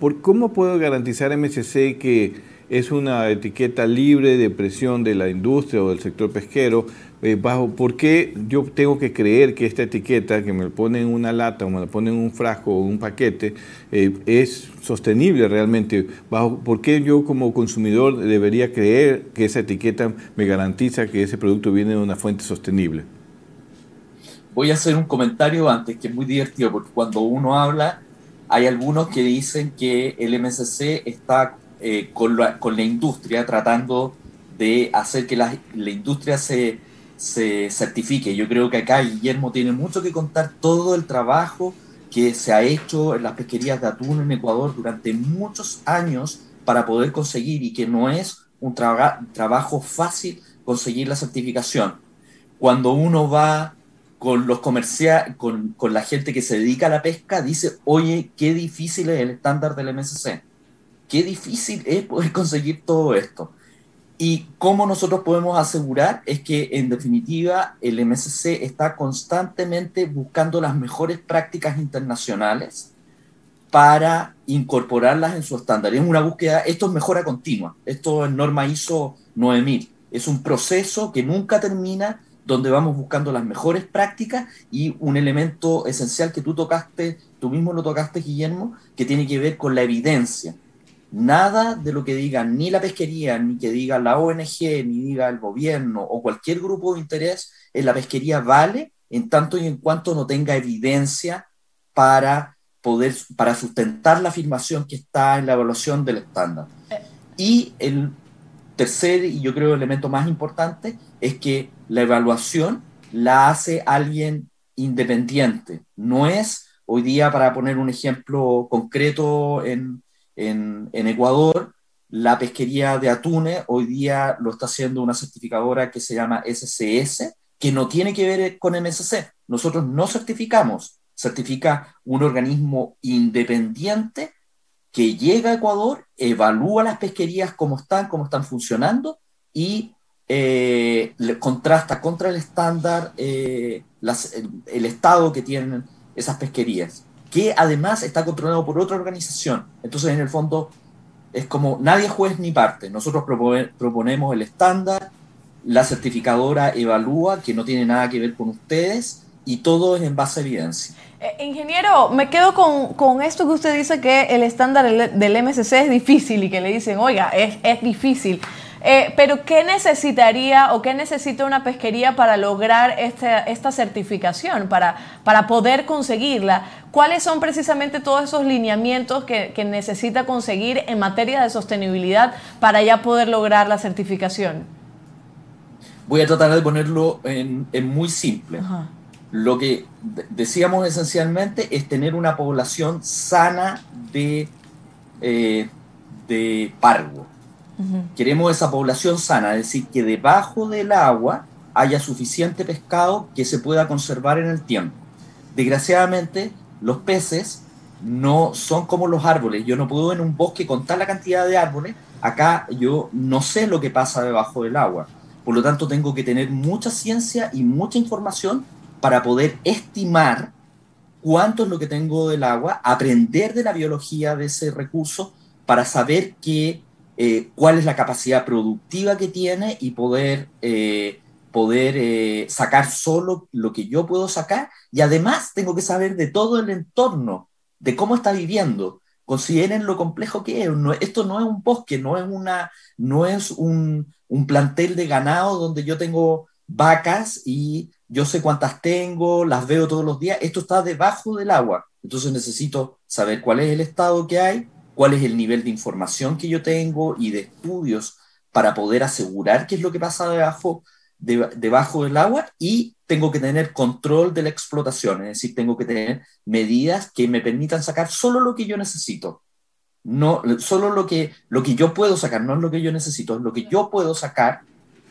¿por ¿cómo puedo garantizar MSC que es una etiqueta libre de presión de la industria o del sector pesquero? Eh, bajo, ¿por qué yo tengo que creer que esta etiqueta que me pone en una lata o me la pone en un frasco o un paquete eh, es sostenible realmente? Bajo, ¿Por qué yo como consumidor debería creer que esa etiqueta me garantiza que ese producto viene de una fuente sostenible? Voy a hacer un comentario antes que es muy divertido porque cuando uno habla hay algunos que dicen que el MSC está eh, con, la, con, la, industria tratando de hacer que la, la industria se se certifique. Yo creo que acá Guillermo tiene mucho que contar todo el trabajo que se ha hecho en las pesquerías de atún en Ecuador durante muchos años para poder conseguir y que no es un trabajo fácil conseguir la certificación. Cuando uno va con los comerciales, con, con, la gente que se dedica a la pesca, dice, oye, qué difícil es el estándar del MSC, qué difícil es poder conseguir todo esto. Y cómo nosotros podemos asegurar es que, en definitiva, el MSC está constantemente buscando las mejores prácticas internacionales para incorporarlas en su estándar. Es una búsqueda, esto es mejora continua, esto es norma ISO 9000. Es un proceso que nunca termina, donde vamos buscando las mejores prácticas y un elemento esencial que tú tocaste, tú mismo lo tocaste, Guillermo, que tiene que ver con la evidencia Nada de lo que diga ni la pesquería, ni que diga la ONG, ni diga el gobierno o cualquier grupo de interés en la pesquería vale en tanto y en cuanto no tenga evidencia para poder, para sustentar la afirmación que está en la evaluación del estándar. Eh. Y el tercer, y yo creo el elemento más importante, es que la evaluación la hace alguien independiente. No es, hoy día, para poner un ejemplo concreto en, en, Ecuador, la pesquería de atunes hoy día lo está haciendo una certificadora que se llama SCS, que no tiene que ver con MSC. Nosotros no certificamos, certifica un organismo independiente que llega a Ecuador, evalúa las pesquerías cómo están, cómo están funcionando y eh, contrasta contra el estándar eh, el, estado que tienen esas pesquerías que además está controlado por otra organización. Entonces, en el fondo, es como nadie juez ni parte. Nosotros proponemos el estándar, la certificadora evalúa, que no tiene nada que ver con ustedes, y todo es en base a evidencia. Eh, ingeniero, me quedo con, con, esto que usted dice que el estándar del MSC es difícil y que le dicen, oiga, es, es difícil. Eh, pero ¿qué necesitaría o qué necesita una pesquería para lograr esta, esta certificación, para, para poder conseguirla? ¿Cuáles son precisamente todos esos lineamientos que, que necesita conseguir en materia de sostenibilidad para ya poder lograr la certificación? Voy a tratar de ponerlo en, en muy simple. Ajá. Lo que decíamos esencialmente es tener una población sana de, eh, de pargo. Queremos esa población sana, es decir, que debajo del agua haya suficiente pescado que se pueda conservar en el tiempo. Desgraciadamente, los peces no son como los árboles. Yo no puedo en un bosque contar la cantidad de árboles. Acá yo no sé lo que pasa debajo del agua. Por lo tanto, tengo que tener mucha ciencia y mucha información para poder estimar cuánto es lo que tengo del agua, aprender de la biología de ese recurso para saber que, eh, cuál es la capacidad productiva que tiene y poder, eh, poder eh, sacar solo lo que yo puedo sacar. Y además tengo que saber de todo el entorno, de cómo está viviendo. Consideren lo complejo que es. esto no es un bosque, no es, una, no es un, un plantel de ganado donde yo tengo vacas y yo sé cuántas tengo, las veo todos los días, esto está debajo del agua, entonces necesito saber cuál es el estado que hay, cuál es el nivel de información que yo tengo y de estudios para poder asegurar qué es lo que pasa debajo, debajo del agua y tengo que tener control de la explotación, es decir, tengo que tener medidas que me permitan sacar solo lo que yo necesito. No, solo lo que, lo que yo puedo sacar, no es lo que yo necesito, es lo que yo puedo sacar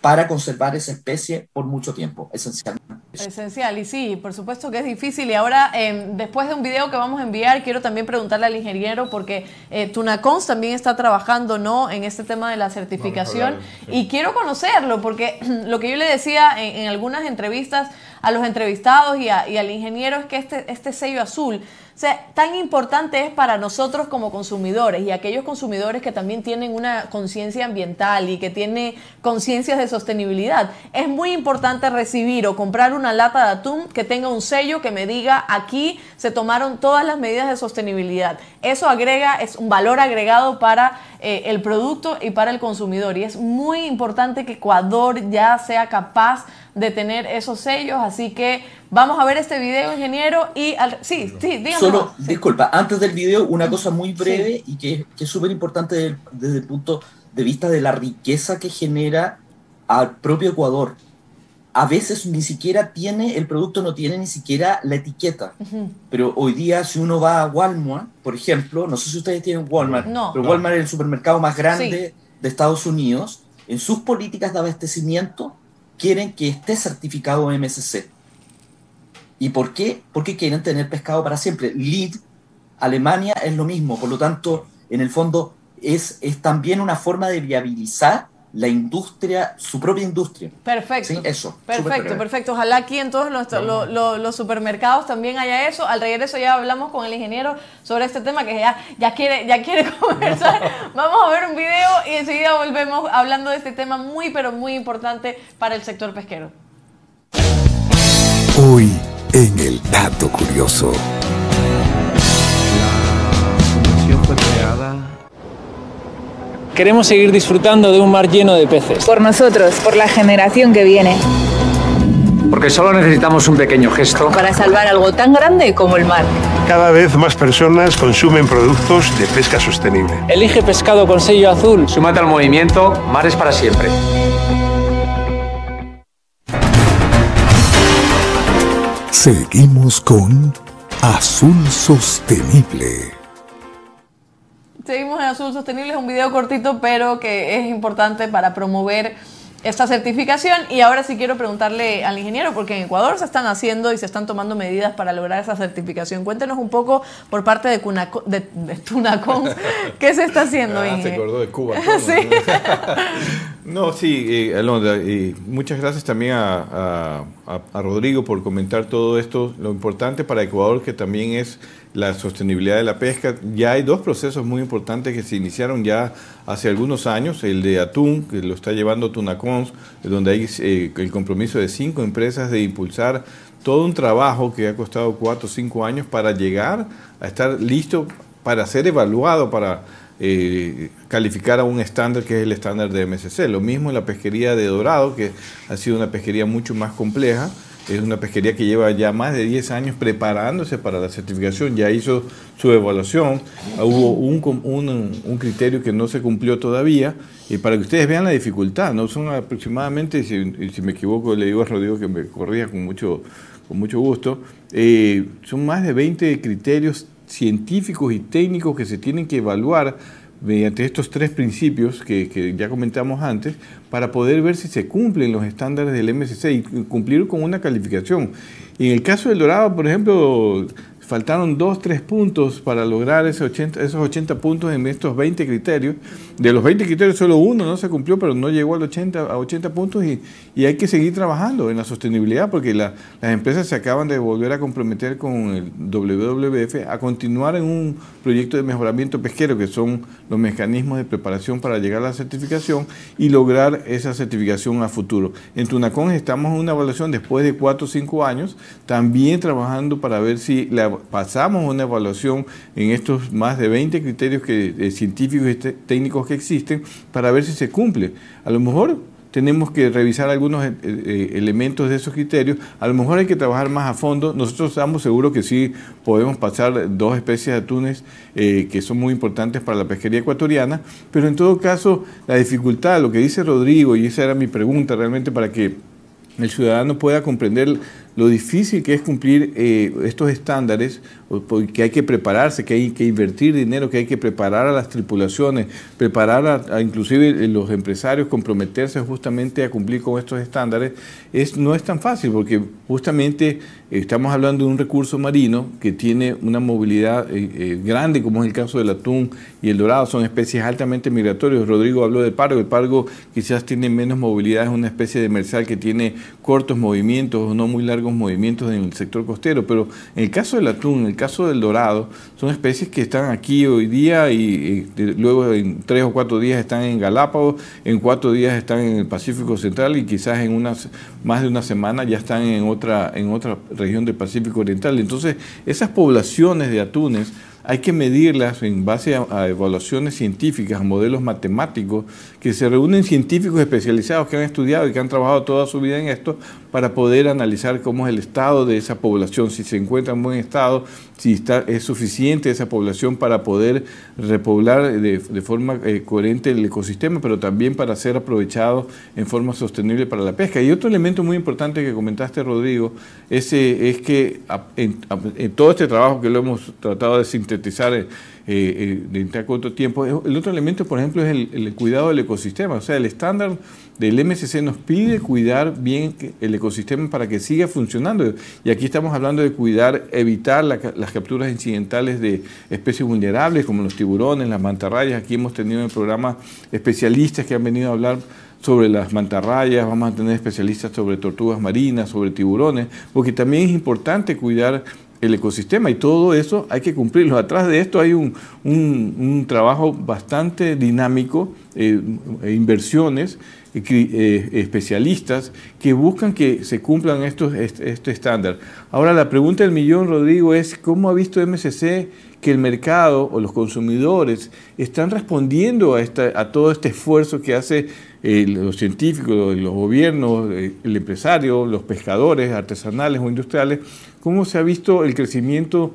para conservar esa especie por mucho tiempo, esencialmente. Esencial, y sí, por supuesto que es difícil. Y ahora, em, después de un video que vamos a enviar, quiero también preguntarle al ingeniero, porque eh, Tunacons también está trabajando ¿no? en este tema de la certificación, y quiero conocerlo, porque lo que yo le decía en, algunas entrevistas a los entrevistados y, al ingeniero es que este, este sello azul o sea, tan importante es para nosotros como consumidores y aquellos consumidores que también tienen una conciencia ambiental y que tienen conciencias de sostenibilidad. Es muy importante recibir o comprar una lata de atún que tenga un sello que me diga aquí se tomaron todas las medidas de sostenibilidad. Eso agrega, es un valor agregado para eh, el producto y para el consumidor. Y es muy importante que Ecuador ya sea capaz de tener esos sellos. Así que vamos a ver este video, ingeniero. Y sí, sí, dígame. Solo, disculpa, antes del video, una cosa muy breve y que, es súper importante desde, el punto de vista de la riqueza que genera al propio Ecuador. A veces ni siquiera tiene, el producto no tiene ni siquiera la etiqueta. Pero hoy día, si uno va a Walmart, por ejemplo, no sé si ustedes tienen Walmart, pero Walmart es el supermercado más grande de Estados Unidos. En sus políticas de abastecimiento quieren que esté certificado MSC. ¿Y por qué? Porque quieren tener pescado para siempre. LEED, Alemania es lo mismo, por lo tanto, en el fondo es, es también una forma de viabilizar la industria, su propia industria. Perfecto. Sí, eso. Perfecto, perfecto. Ojalá aquí en todos los, los, supermercados también haya eso. Al regreso ya hablamos con el ingeniero sobre este tema que ya, ya, quiere, ya quiere conversar. Vamos a ver un video y enseguida volvemos hablando de este tema muy, pero muy importante para el sector pesquero. Hoy en el Dato Curioso. La fue creada Queremos seguir disfrutando de un mar lleno de peces. Por nosotros, por la generación que viene. Porque solo necesitamos un pequeño gesto. Para salvar algo tan grande como el mar. Cada vez más personas consumen productos de pesca sostenible. Elige pescado con sello azul. Súmate al movimiento Mares para siempre. Seguimos con Azul Sostenible. Seguimos en Azul Sostenible, es un video cortito, pero que es importante para promover esta certificación. Y ahora sí quiero preguntarle al ingeniero, porque en Ecuador se están haciendo y se están tomando medidas para lograr esa certificación. Cuéntenos un poco por parte de, de, Tunacons, ¿qué se está haciendo? Ah, se acordó de Cuba. sí. no, sí, eh, Alondra, y muchas gracias también a, a Rodrigo por comentar todo esto. Lo importante para Ecuador que también es la sostenibilidad de la pesca. Ya hay dos procesos muy importantes que se iniciaron ya hace algunos años, el de atún, que lo está llevando Tunacons, donde hay eh, el compromiso de cinco empresas de impulsar todo un trabajo que ha costado cuatro o cinco años para llegar a estar listo para ser evaluado para eh, calificar a un estándar que es el estándar de MSC. Lo mismo en la pesquería de Dorado, que ha sido una pesquería mucho más compleja. Es una pesquería que lleva ya más de 10 años preparándose para la certificación, ya hizo su evaluación, hubo un, un, un criterio que no se cumplió todavía, y para que ustedes vean la dificultad, no son aproximadamente, si, si me equivoco le digo a Rodrigo que me corría con mucho, con mucho gusto, eh, son más de 20 criterios científicos y técnicos que se tienen que evaluar mediante estos tres principios que, ya comentamos antes, para poder ver si se cumplen los estándares del MSC y cumplir con una calificación. Y en el caso del Dorado, por ejemplo, faltaron dos, tres puntos para lograr ese 80, esos 80 puntos en estos 20 criterios. De los 20 criterios solo uno no se cumplió, pero no llegó al 80, a 80 puntos y, y hay que seguir trabajando en la sostenibilidad porque las empresas se acaban de volver a comprometer con el WWF a continuar en un proyecto de mejoramiento pesquero que son los mecanismos de preparación para llegar a la certificación y lograr esa certificación a futuro. En Tunacón estamos en una evaluación después de 4 o 5 años, también trabajando para ver si la pasamos una evaluación en estos más de 20 criterios que, eh, científicos y técnicos que existen para ver si se cumple. A lo mejor tenemos que revisar algunos eh, eh, elementos de esos criterios. A lo mejor hay que trabajar más a fondo. Nosotros estamos seguros que sí podemos pasar dos especies de atunes que son muy importantes para la pesquería ecuatoriana, pero en todo caso la dificultad, lo que dice Rodrigo, y esa era mi pregunta realmente para que el ciudadano pueda comprender lo difícil que es cumplir eh, estos estándares, que hay que prepararse, que hay que invertir dinero, que hay que preparar a las tripulaciones, preparar a, inclusive eh, los empresarios, comprometerse justamente a cumplir con estos estándares, es, no es tan fácil porque justamente estamos hablando de un recurso marino que tiene una movilidad eh, grande, como es el caso del atún y el dorado, son especies altamente migratorias. Rodrigo habló del pargo, el pargo quizás tiene menos movilidad, es una especie de demersal que tiene cortos movimientos, no muy largos movimientos en el sector costero, pero en el caso del atún, en el caso del dorado, son especies que están aquí hoy día y, luego en tres o cuatro días están en Galápagos, en cuatro días están en el Pacífico Central y quizás en unas más de una semana ya están en otra, en otra región del Pacífico Oriental. Entonces, esas poblaciones de atunes hay que medirlas en base a, evaluaciones científicas, a modelos matemáticos, que se reúnen científicos especializados que han estudiado y que han trabajado toda su vida en esto para poder analizar cómo es el estado de esa población, si se encuentra en buen estado, si está, es suficiente esa población para poder repoblar de, forma eh, coherente el ecosistema, pero también para ser aprovechado en forma sostenible para la pesca. Y otro elemento muy importante que comentaste, Rodrigo, es, es que en, todo este trabajo que lo hemos tratado de sintetizar, sintetizar eh, eh, en corto tiempo. El otro elemento, por ejemplo, es el, cuidado del ecosistema. O sea, el estándar del MSC nos pide cuidar bien el ecosistema para que siga funcionando. Y aquí estamos hablando de cuidar, evitar las capturas incidentales de especies vulnerables como los tiburones, las mantarrayas. Aquí hemos tenido en el programa especialistas que han venido a hablar sobre las mantarrayas, vamos a tener especialistas sobre tortugas marinas, sobre tiburones, porque también es importante cuidar el ecosistema y todo eso hay que cumplirlo. Atrás de esto hay un, un, trabajo bastante dinámico, eh, inversiones, eh, especialistas que buscan que se cumplan estos, este, estándar. Ahora la pregunta del millón, Rodrigo, es ¿cómo ha visto MSC que el mercado o los consumidores están respondiendo a, esta, a todo este esfuerzo que hace eh, los científicos, los gobiernos, el empresario, los pescadores artesanales o industriales ¿Cómo se ha visto el crecimiento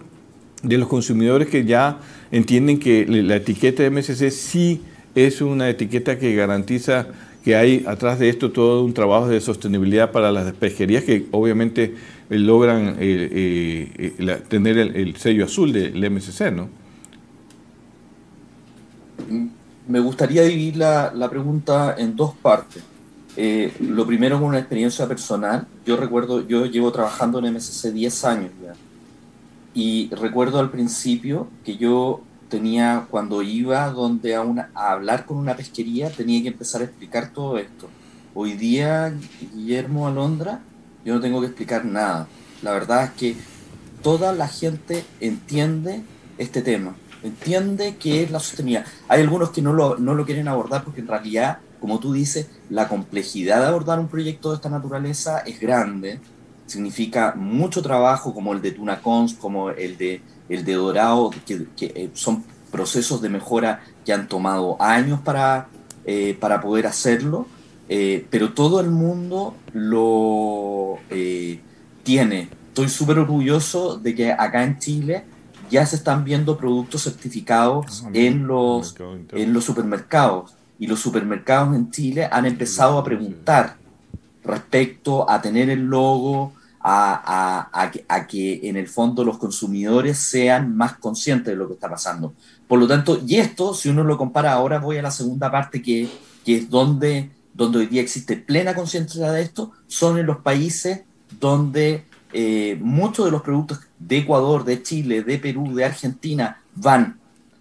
de los consumidores que ya entienden que la etiqueta de MSC sí es una etiqueta que garantiza que hay atrás de esto todo un trabajo de sostenibilidad para las pesquerías que obviamente eh, logran eh, eh, tener el, sello azul del MSC, ¿no? Me gustaría dividir la, la pregunta en dos partes. Eh, lo primero con una experiencia personal. Yo recuerdo, yo llevo trabajando en MSC 10 años ya. Y recuerdo al principio que yo tenía, cuando iba donde a, una, a hablar con una pesquería, tenía que empezar a explicar todo esto. Hoy día, Guillermo Alondra, yo no tengo que explicar nada. La verdad es que toda la gente entiende este tema, entiende qué es la sostenibilidad. Hay algunos que no lo, no lo quieren abordar porque en realidad como tú dices, la complejidad de abordar un proyecto de esta naturaleza es grande, significa mucho trabajo como el de Tunacons, como el de, el de Dorado, que, eh, son procesos de mejora que han tomado años para, eh, para poder hacerlo, eh, pero todo el mundo lo eh, tiene. Estoy súper orgulloso de que acá en Chile ya se están viendo productos certificados en los, en los supermercados y los supermercados en Chile han empezado a preguntar respecto a tener el logo, a, a, que, en el fondo los consumidores sean más conscientes de lo que está pasando. Por lo tanto, y esto, si uno lo compara ahora, voy a la segunda parte, que, que es donde, donde hoy día existe plena conciencia de esto, son en los países donde eh, muchos de los productos de Ecuador, de Chile, de Perú, de Argentina van.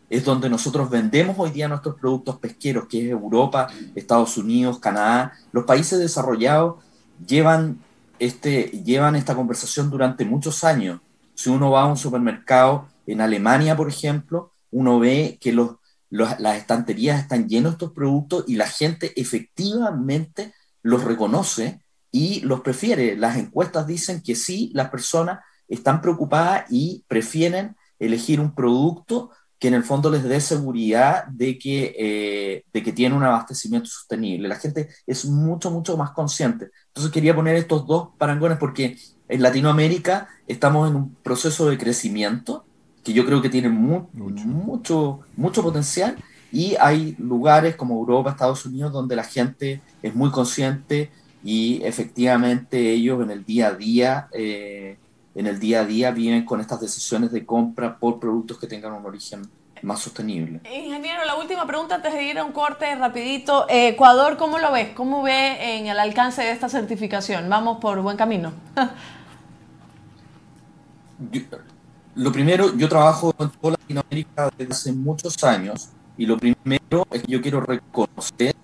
Es donde nosotros vendemos hoy día nuestros productos pesqueros, que es Europa, Estados Unidos, Canadá. Los países desarrollados llevan este, llevan esta conversación durante muchos años. Si uno va a un supermercado en Alemania, por ejemplo, uno ve que los, las estanterías están llenas de estos productos y la gente efectivamente los reconoce y los prefiere. Las encuestas dicen que sí, las personas están preocupadas y prefieren elegir un producto que en el fondo les dé seguridad de que, eh, de que tiene un abastecimiento sostenible. La gente es mucho, mucho más consciente. Entonces quería poner estos dos parangones porque en Latinoamérica estamos en un proceso de crecimiento que yo creo que tiene mucho. mucho, potencial y hay lugares como Europa, Estados Unidos, donde la gente es muy consciente y efectivamente ellos en el día a día eh, en el día a día viven con estas decisiones de compra por productos que tengan un origen más sostenible. Ingeniero, la última pregunta antes de ir a un corte rapidito. Ecuador, ¿cómo lo ves? ¿Cómo ve en el alcance de esta certificación? ¿Vamos por buen camino? lo primero, yo trabajo en toda Latinoamérica desde hace muchos años y lo primero es que yo quiero reconocer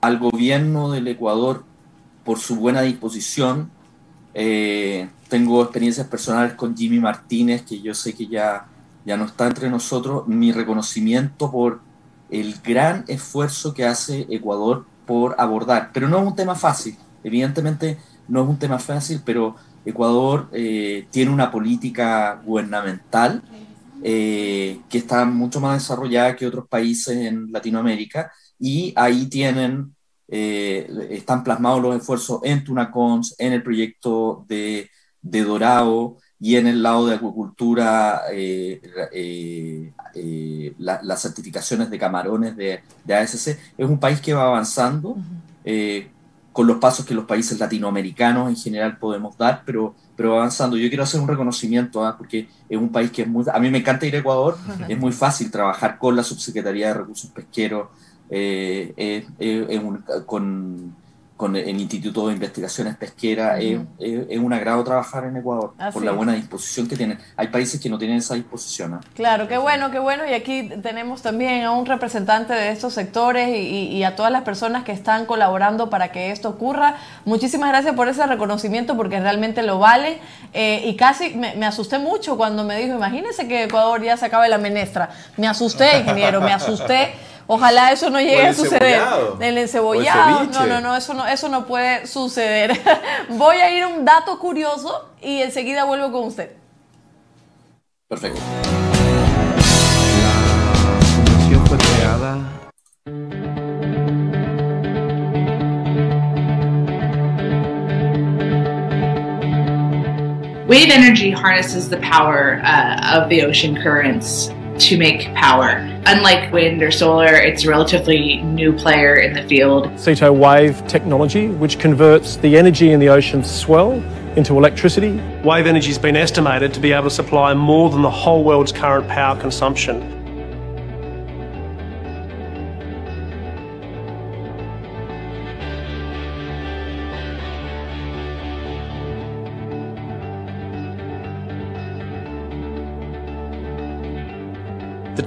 al gobierno del Ecuador por su buena disposición eh, tengo experiencias personales con Jimmy Martínez, que yo sé que ya, ya no está entre nosotros. Mi reconocimiento por el gran esfuerzo que hace Ecuador por abordar. Pero no es un tema fácil, evidentemente no es un tema fácil, pero Ecuador eh, tiene una política gubernamental eh, que está mucho más desarrollada que otros países en Latinoamérica y ahí tienen eh, están plasmados los esfuerzos en Tunacons, en el proyecto de, de Dorado y en el lado de acuicultura, eh, las certificaciones de camarones de, de, ASC. Es un país que va avanzando con los pasos que los países latinoamericanos en general podemos dar, pero, pero avanzando. Yo quiero hacer un reconocimiento, ¿ah? porque es un país que es muy... A mí me encanta ir a Ecuador, es muy fácil trabajar con la Subsecretaría de Recursos Pesqueros, eh, con, con, el Instituto de Investigaciones Pesqueras. es, un agrado trabajar en Ecuador por la buena disposición que tienen. Hay países que no tienen esa disposición. ¿ah? Claro, qué bueno, qué bueno. Y aquí tenemos también a un representante de estos sectores y, a todas las personas que están colaborando para que esto ocurra. Muchísimas gracias por ese reconocimiento porque realmente lo vale. Eh, y casi me, me, asusté mucho cuando me dijo, imagínense que Ecuador ya se acabe la menestra. Me asusté, ingeniero, me asusté. Ojalá eso no llegue a suceder. El encebollado. No, no, no, eso no, eso no puede suceder. Voy a ir a un dato curioso y enseguida vuelvo con usted. Perfecto. La fundación fue creada Wave energy harnesses the power uh, of the ocean currents to make power. Unlike wind or solar, it's a relatively new player in the field. Ceto wave technology, which converts the energy in the ocean's swell into electricity. Wave energy has been estimated to be able to supply more than the whole world's current power consumption.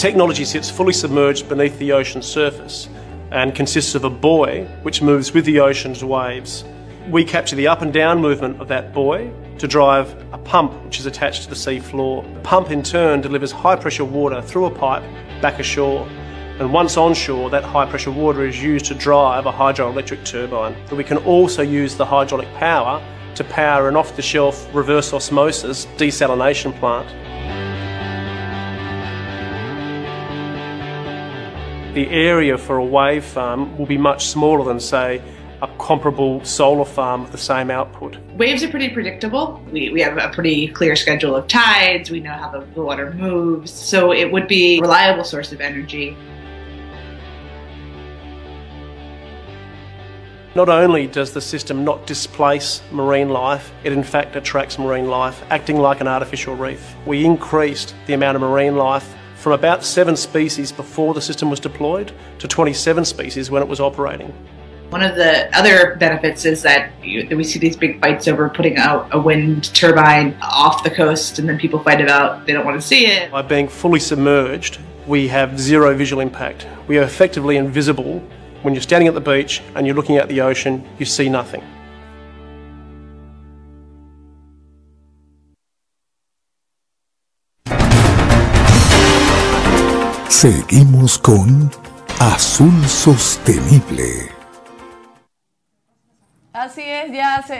Technology sits fully submerged beneath the ocean's surface and consists of a buoy which moves with the ocean's waves. We capture the up and down movement of that buoy to drive a pump which is attached to the sea floor. The pump in turn delivers high pressure water through a pipe back ashore. And once onshore, that high pressure water is used to drive a hydroelectric turbine. But we can also use the hydraulic power to power an off the shelf reverse osmosis desalination plant. The area for a wave farm will be much smaller than, say, a comparable solar farm with the same output. Waves are pretty predictable. We, we have a pretty clear schedule of tides. We know how the, the water moves. So it would be a reliable source of energy. Not only does the system not displace marine life, it in fact attracts marine life, acting like an artificial reef. We increased the amount of marine life from about seven species before the system was deployed to 27 species when it was operating. One of the other benefits is that you, we see these big fights over putting out a wind turbine off the coast, and then people fight about they don't want to see it. By being fully submerged, we have zero visual impact. We are effectively invisible. When you're standing at the beach and you're looking at the ocean, you see nothing. Seguimos con Azul Sostenible. Así es, ya se,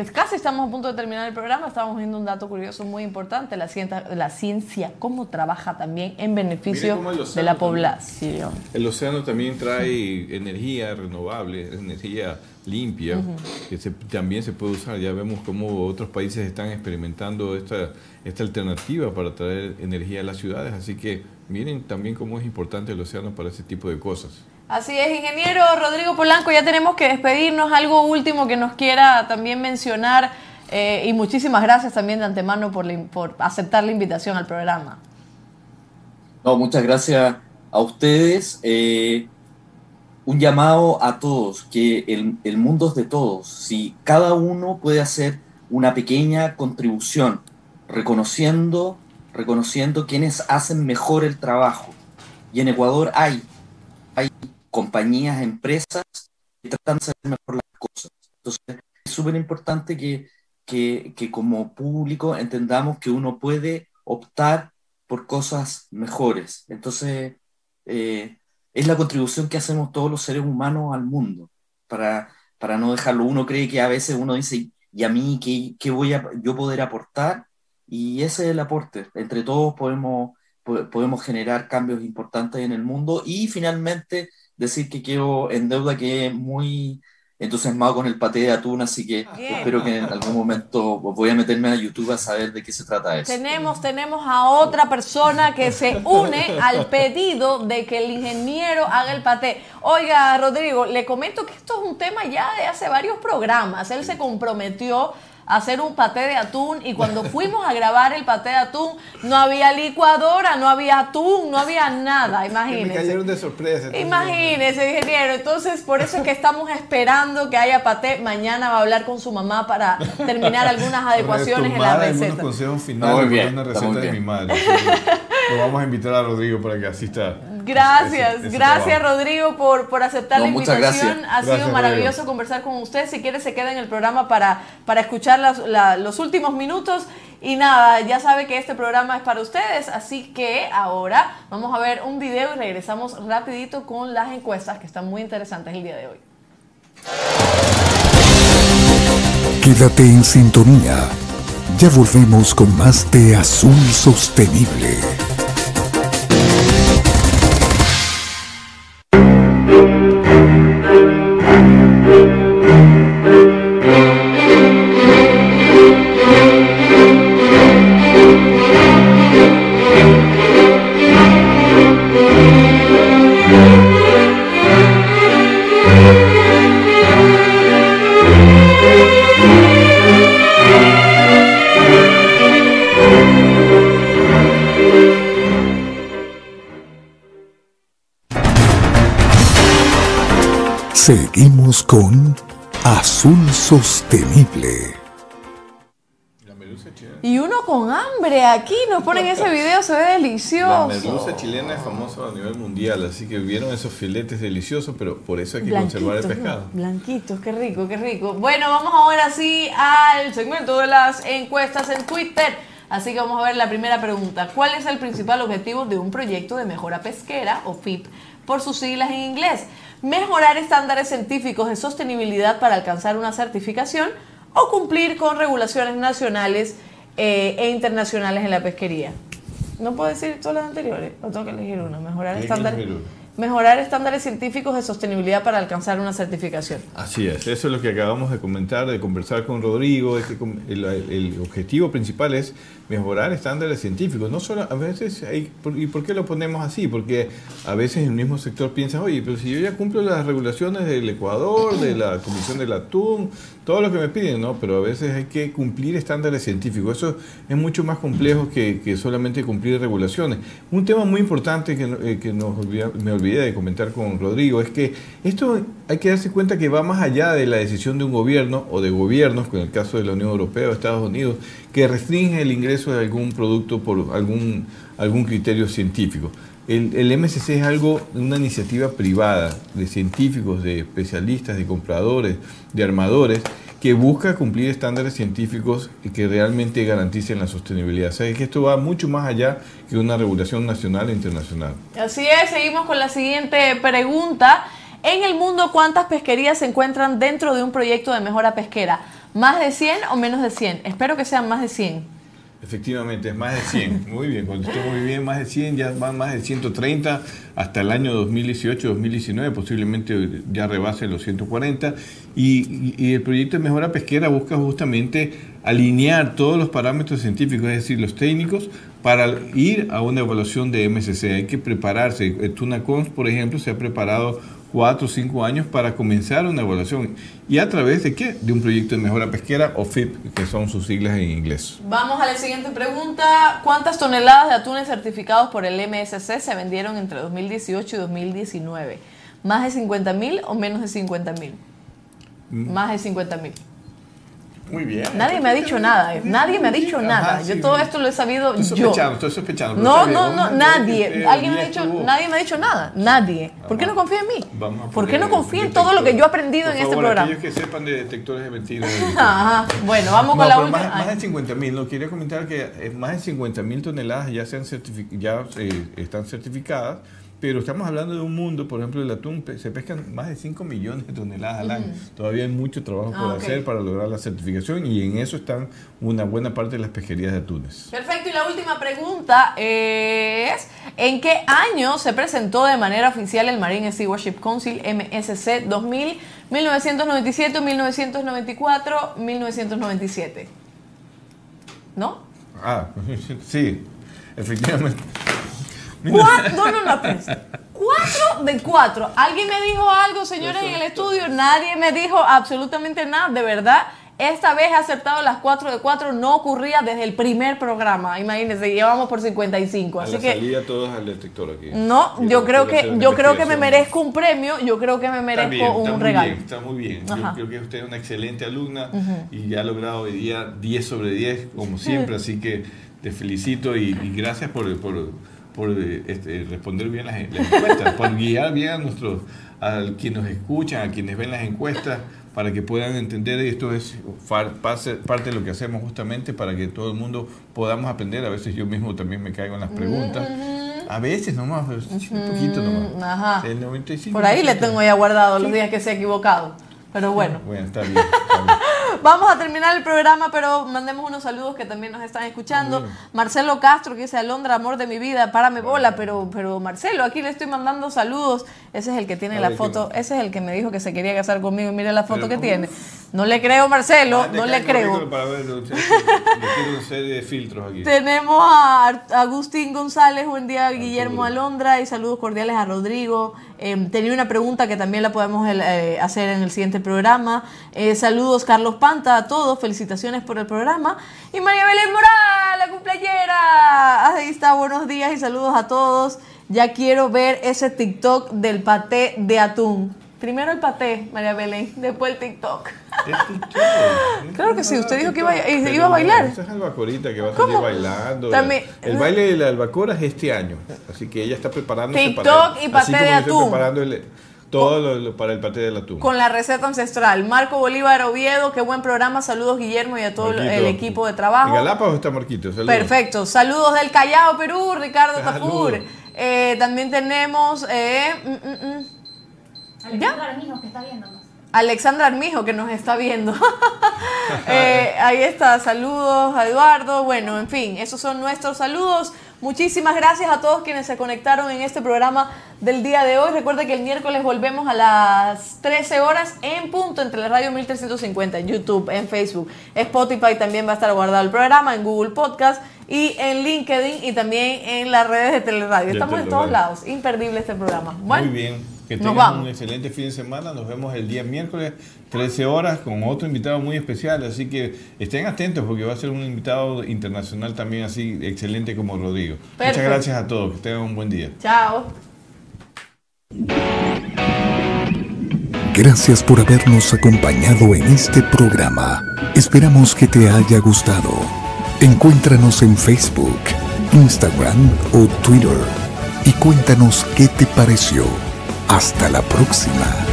eh, casi estamos a punto de terminar el programa. Estamos viendo un dato curioso muy importante, la ciencia, la ciencia cómo trabaja también en beneficio de la población. El océano también trae energía renovable, energía limpia, uh -huh. que se, también se puede usar. Ya vemos cómo otros países están experimentando esta, esta alternativa para traer energía a las ciudades. Así que miren también cómo es importante el océano para ese tipo de cosas. Así es, ingeniero Rodrigo Polanco, ya tenemos que despedirnos. Algo último que nos quiera también mencionar eh, y muchísimas gracias también de antemano por, la, por aceptar la invitación al programa. No, muchas gracias a ustedes. Eh, un llamado a todos, que el, el mundo es de todos. Si cada uno puede hacer una pequeña contribución, reconociendo, reconociendo quienes hacen mejor el trabajo. Y en Ecuador hay, hay compañías, empresas que tratan de hacer mejor las cosas. Entonces, es súper importante que, que, que, como público entendamos que uno puede optar por cosas mejores. Entonces, eh, es la contribución que hacemos todos los seres humanos al mundo, para, para no dejarlo. Uno cree que a veces uno dice, ¿y a mí qué, qué voy a yo poder aportar? Y ese es el aporte. Entre todos podemos, podemos generar cambios importantes en el mundo y finalmente decir que quedo en deuda que es muy entusiasmado con el paté de atún, así que Bien. espero que en algún momento voy a meterme a YouTube a saber de qué se trata eso. Tenemos, tenemos a otra persona que se une al pedido de que el ingeniero haga el paté. Oiga, Rodrigo, le comento que esto es un tema ya de hace varios programas. Él se comprometió hacer un paté de atún y cuando fuimos a grabar el paté de atún no había licuadora, no había atún, no había nada, imagínense. Me cayeron de sorpresa. entonces- Imagínese, ingeniero. Entonces, por eso es que estamos esperando que haya paté. Mañana va a hablar con su mamá para terminar algunas adecuaciones en la receta. consejos finales bien, una receta muy de mi madre. Lo vamos a invitar a Rodrigo para que asista. Gracias, ese- ese gracias trabajo. Rodrigo por, por aceptar No, la invitación. gracias. Ha sido maravilloso Rodrigo. conversar con usted. Si quiere se queda en el programa para, para escuchar las- la- los últimos minutos. Y nada, ya sabe que este programa es para ustedes, así que ahora vamos a ver un video y regresamos rapidito con las encuestas que están muy interesantes el día de hoy. Quédate en sintonía. Ya volvemos con más de Azul Sostenible. Seguimos con Azul Sostenible. La. Y uno con hambre aquí, nos ponen ese video, se ve La delicioso. merluza chilena es famosa a nivel mundial, así que vieron esos filetes deliciosos, pero por eso hay que conservar el pescado. ¿no? Blanquitos, qué rico, qué rico. Bueno, vamos ahora sí al segmento de las encuestas en Twitter. Así que vamos a ver la primera pregunta. ¿Cuál es el principal objetivo de un proyecto de mejora pesquera o FIP por sus siglas en inglés? Mejorar estándares científicos de sostenibilidad para alcanzar una certificación o cumplir con regulaciones nacionales eh, e internacionales en la pesquería. No puedo decir todas las anteriores, o tengo que elegir una. Mejorar estándares. Mejorar estándares científicos de sostenibilidad para alcanzar una certificación. Así es, eso es lo que acabamos de comentar, de conversar con Rodrigo. Es que el, objetivo principal es mejorar estándares científicos. No solo, a veces, hay, ¿y por qué lo ponemos así? Porque a veces el mismo sector piensa, oye, pero si yo ya cumplo las regulaciones del Ecuador, de la Comisión del Atún, todo lo que me piden, ¿no? Pero a veces hay que cumplir estándares científicos. Eso es mucho más complejo que, que solamente cumplir regulaciones. Un tema muy importante que, eh, que me olvidé de comentar con Rodrigo es que esto hay que darse cuenta que va más allá de la decisión de un gobierno o de gobiernos, con el caso de la Unión Europea o Estados Unidos, que restringe el ingreso de algún producto por algún, algún criterio científico. El, el MSC es algo, una iniciativa privada de científicos, de especialistas, de compradores, de armadores, que busca cumplir estándares científicos que realmente garanticen la sostenibilidad. O sea, que esto va mucho más allá que una regulación nacional e internacional. Así es, seguimos con la siguiente pregunta. En el mundo, ¿cuántas pesquerías se encuentran dentro de un proyecto de mejora pesquera? ¿Más de 100 o menos de 100? Espero que sean más de 100. Efectivamente, es más de 100. Muy bien, contestó muy bien, más de 100, ya van más de 130 hasta el año 2018-2019, posiblemente ya rebase los 140. Y, y- el proyecto de mejora pesquera busca justamente alinear todos los parámetros científicos, es decir, los técnicos, para ir a una evaluación de MSC. Hay que prepararse. Tunacons, por ejemplo, se ha preparado cuatro o cinco años para comenzar una evaluación. ¿Y a través de qué? De un proyecto de mejora pesquera o FIP, que son sus siglas en inglés. Vamos a la siguiente pregunta. ¿Cuántas toneladas de atunes certificados por el MSC se vendieron entre 2018 y 2019? ¿Más de 50 mil o menos de 50 mil? Más de 50 mil. Muy bien. Nadie me ha dicho nada, eh. nadie me ha dicho nada. Ajá, Yo sí. todo esto lo he sabido Estoy yo. sospechando, estoy sospechando. No, no, no, nadie. Alguien me ha dicho, nadie me ha dicho nada. Nadie. ¿Por qué no confía en mí? Vamos ¿Por qué no confía en todo lo que yo he aprendido Por en este favor, programa? Aquellos que sepan de detectores de mentiras. Ajá. Bueno, vamos No, con la última. Más, más de 50 mil, no quería comentar que eh, más de 50 mil toneladas ya, se han certifi- ya eh, están certificadas, pero estamos hablando de un mundo, por ejemplo, el atún, se pescan más de 5 millones de toneladas al año. Todavía hay mucho trabajo por Ah, hacer para lograr la certificación y en eso están una buena parte de las pesquerías de atunes. Perfecto, y la última pregunta es, ¿en qué año se presentó de manera oficial el Marine Stewardship Council MSC 2000, 1997, 1994, 1997? ¿No? Ah, sí, efectivamente. Cuatro, no, no, no, espérense. Cuatro de cuatro. ¿Alguien me dijo algo, señores, en el estudio? Nadie me dijo absolutamente nada, de verdad. Esta vez he acertado las cuatro de cuatro, no ocurría desde el primer programa. Imagínense, llevamos por 55. A Así la que salida todos al detector aquí. no, Y yo creo a que yo creo que me merezco un premio, yo creo que me merezco bien, está un muy regalo. bien, está muy bien. Ajá. Yo creo que usted es una excelente alumna Ujú. y ya ha logrado hoy día 10 sobre 10, como siempre, así que te felicito y, y gracias por, por, por, eh, este, responder bien las, las encuestas, por guiar bien a nuestros, a quienes nos escuchan, a quienes ven las encuestas, para que puedan entender esto es parte de lo que hacemos justamente para que todo el mundo podamos aprender. A veces yo mismo también me caigo en las preguntas. A veces nomás, pero sí, un poquito nomás. Ajá. El 95%. Por ahí le tengo ya guardado los días que se ha equivocado. Pero bueno. Bueno, está bien. está bien. Vamos a terminar el programa, pero mandemos unos saludos que también nos están escuchando. Marcelo Castro, que dice, Alondra, amor de mi vida, párame bola, pero, pero Marcelo, aquí le estoy mandando saludos. Ese es el que tiene la foto, ese es el que me dijo que se quería casar conmigo. Mire la foto Pero, que ¿cómo? tiene. No le creo, Marcelo, Ah, no le creo. Para verlo. Una serie de filtros aquí. Tenemos a Agustín González, buen día Guillermo Alondra y saludos cordiales a Rodrigo. Eh, tenía una pregunta que también la podemos eh, hacer en el siguiente programa. Eh, saludos Carlos Panta a todos, felicitaciones por el programa. Y María Belén Moral, la cumpleañera. Ahí está, buenos días y saludos a todos. Ya quiero ver ese TikTok del paté de atún. Primero el paté, María Belén, después el TikTok. Claro que sí, usted dijo que iba, a- Pero iba a bailar. Esa es albacorita que va a salir bailando. También- el baile de la albacora es este año. Así que ella está preparándose TikTok para y paté de atún. preparando el- todo lo- lo- para el paté del atún. Con la receta ancestral. Marco Bolívar Oviedo, qué buen programa. Saludos Guillermo y a todo el- Marquito. el equipo de En trabajo. Galápagos está Marquito. saludos. Perfecto. Saludos del Callao, Perú, Ricardo. Tafur. Eh, también tenemos eh, mm, mm, Alejandra Armijo, que está viéndonos. Alexandra Armijo, que nos está viendo. Eh, ahí está, saludos a Eduardo. Bueno, en fin, esos son nuestros saludos. Muchísimas gracias a todos quienes se conectaron en este programa del día de hoy. Recuerda que el miércoles volvemos a las 13 horas en punto entre la radio 1350 en YouTube, en Facebook, Spotify también va a estar guardado el programa, en Google Podcast y en LinkedIn y también en las redes de Teleradio. Estamos en todos lados. Imperdible este programa. Bueno, Muy bien. Que nos tengan vamos. un excelente fin de semana. Nos vemos el día miércoles, 13 horas, con otro invitado muy especial. Así que estén atentos porque va a ser un invitado internacional también así excelente como Rodrigo. Muchas gracias a todos. Que tengan un buen día. chao. Gracias por habernos acompañado en este programa. Esperamos que te haya gustado. Encuéntranos en Facebook, Instagram o Twitter y cuéntanos qué te pareció. Hasta la próxima.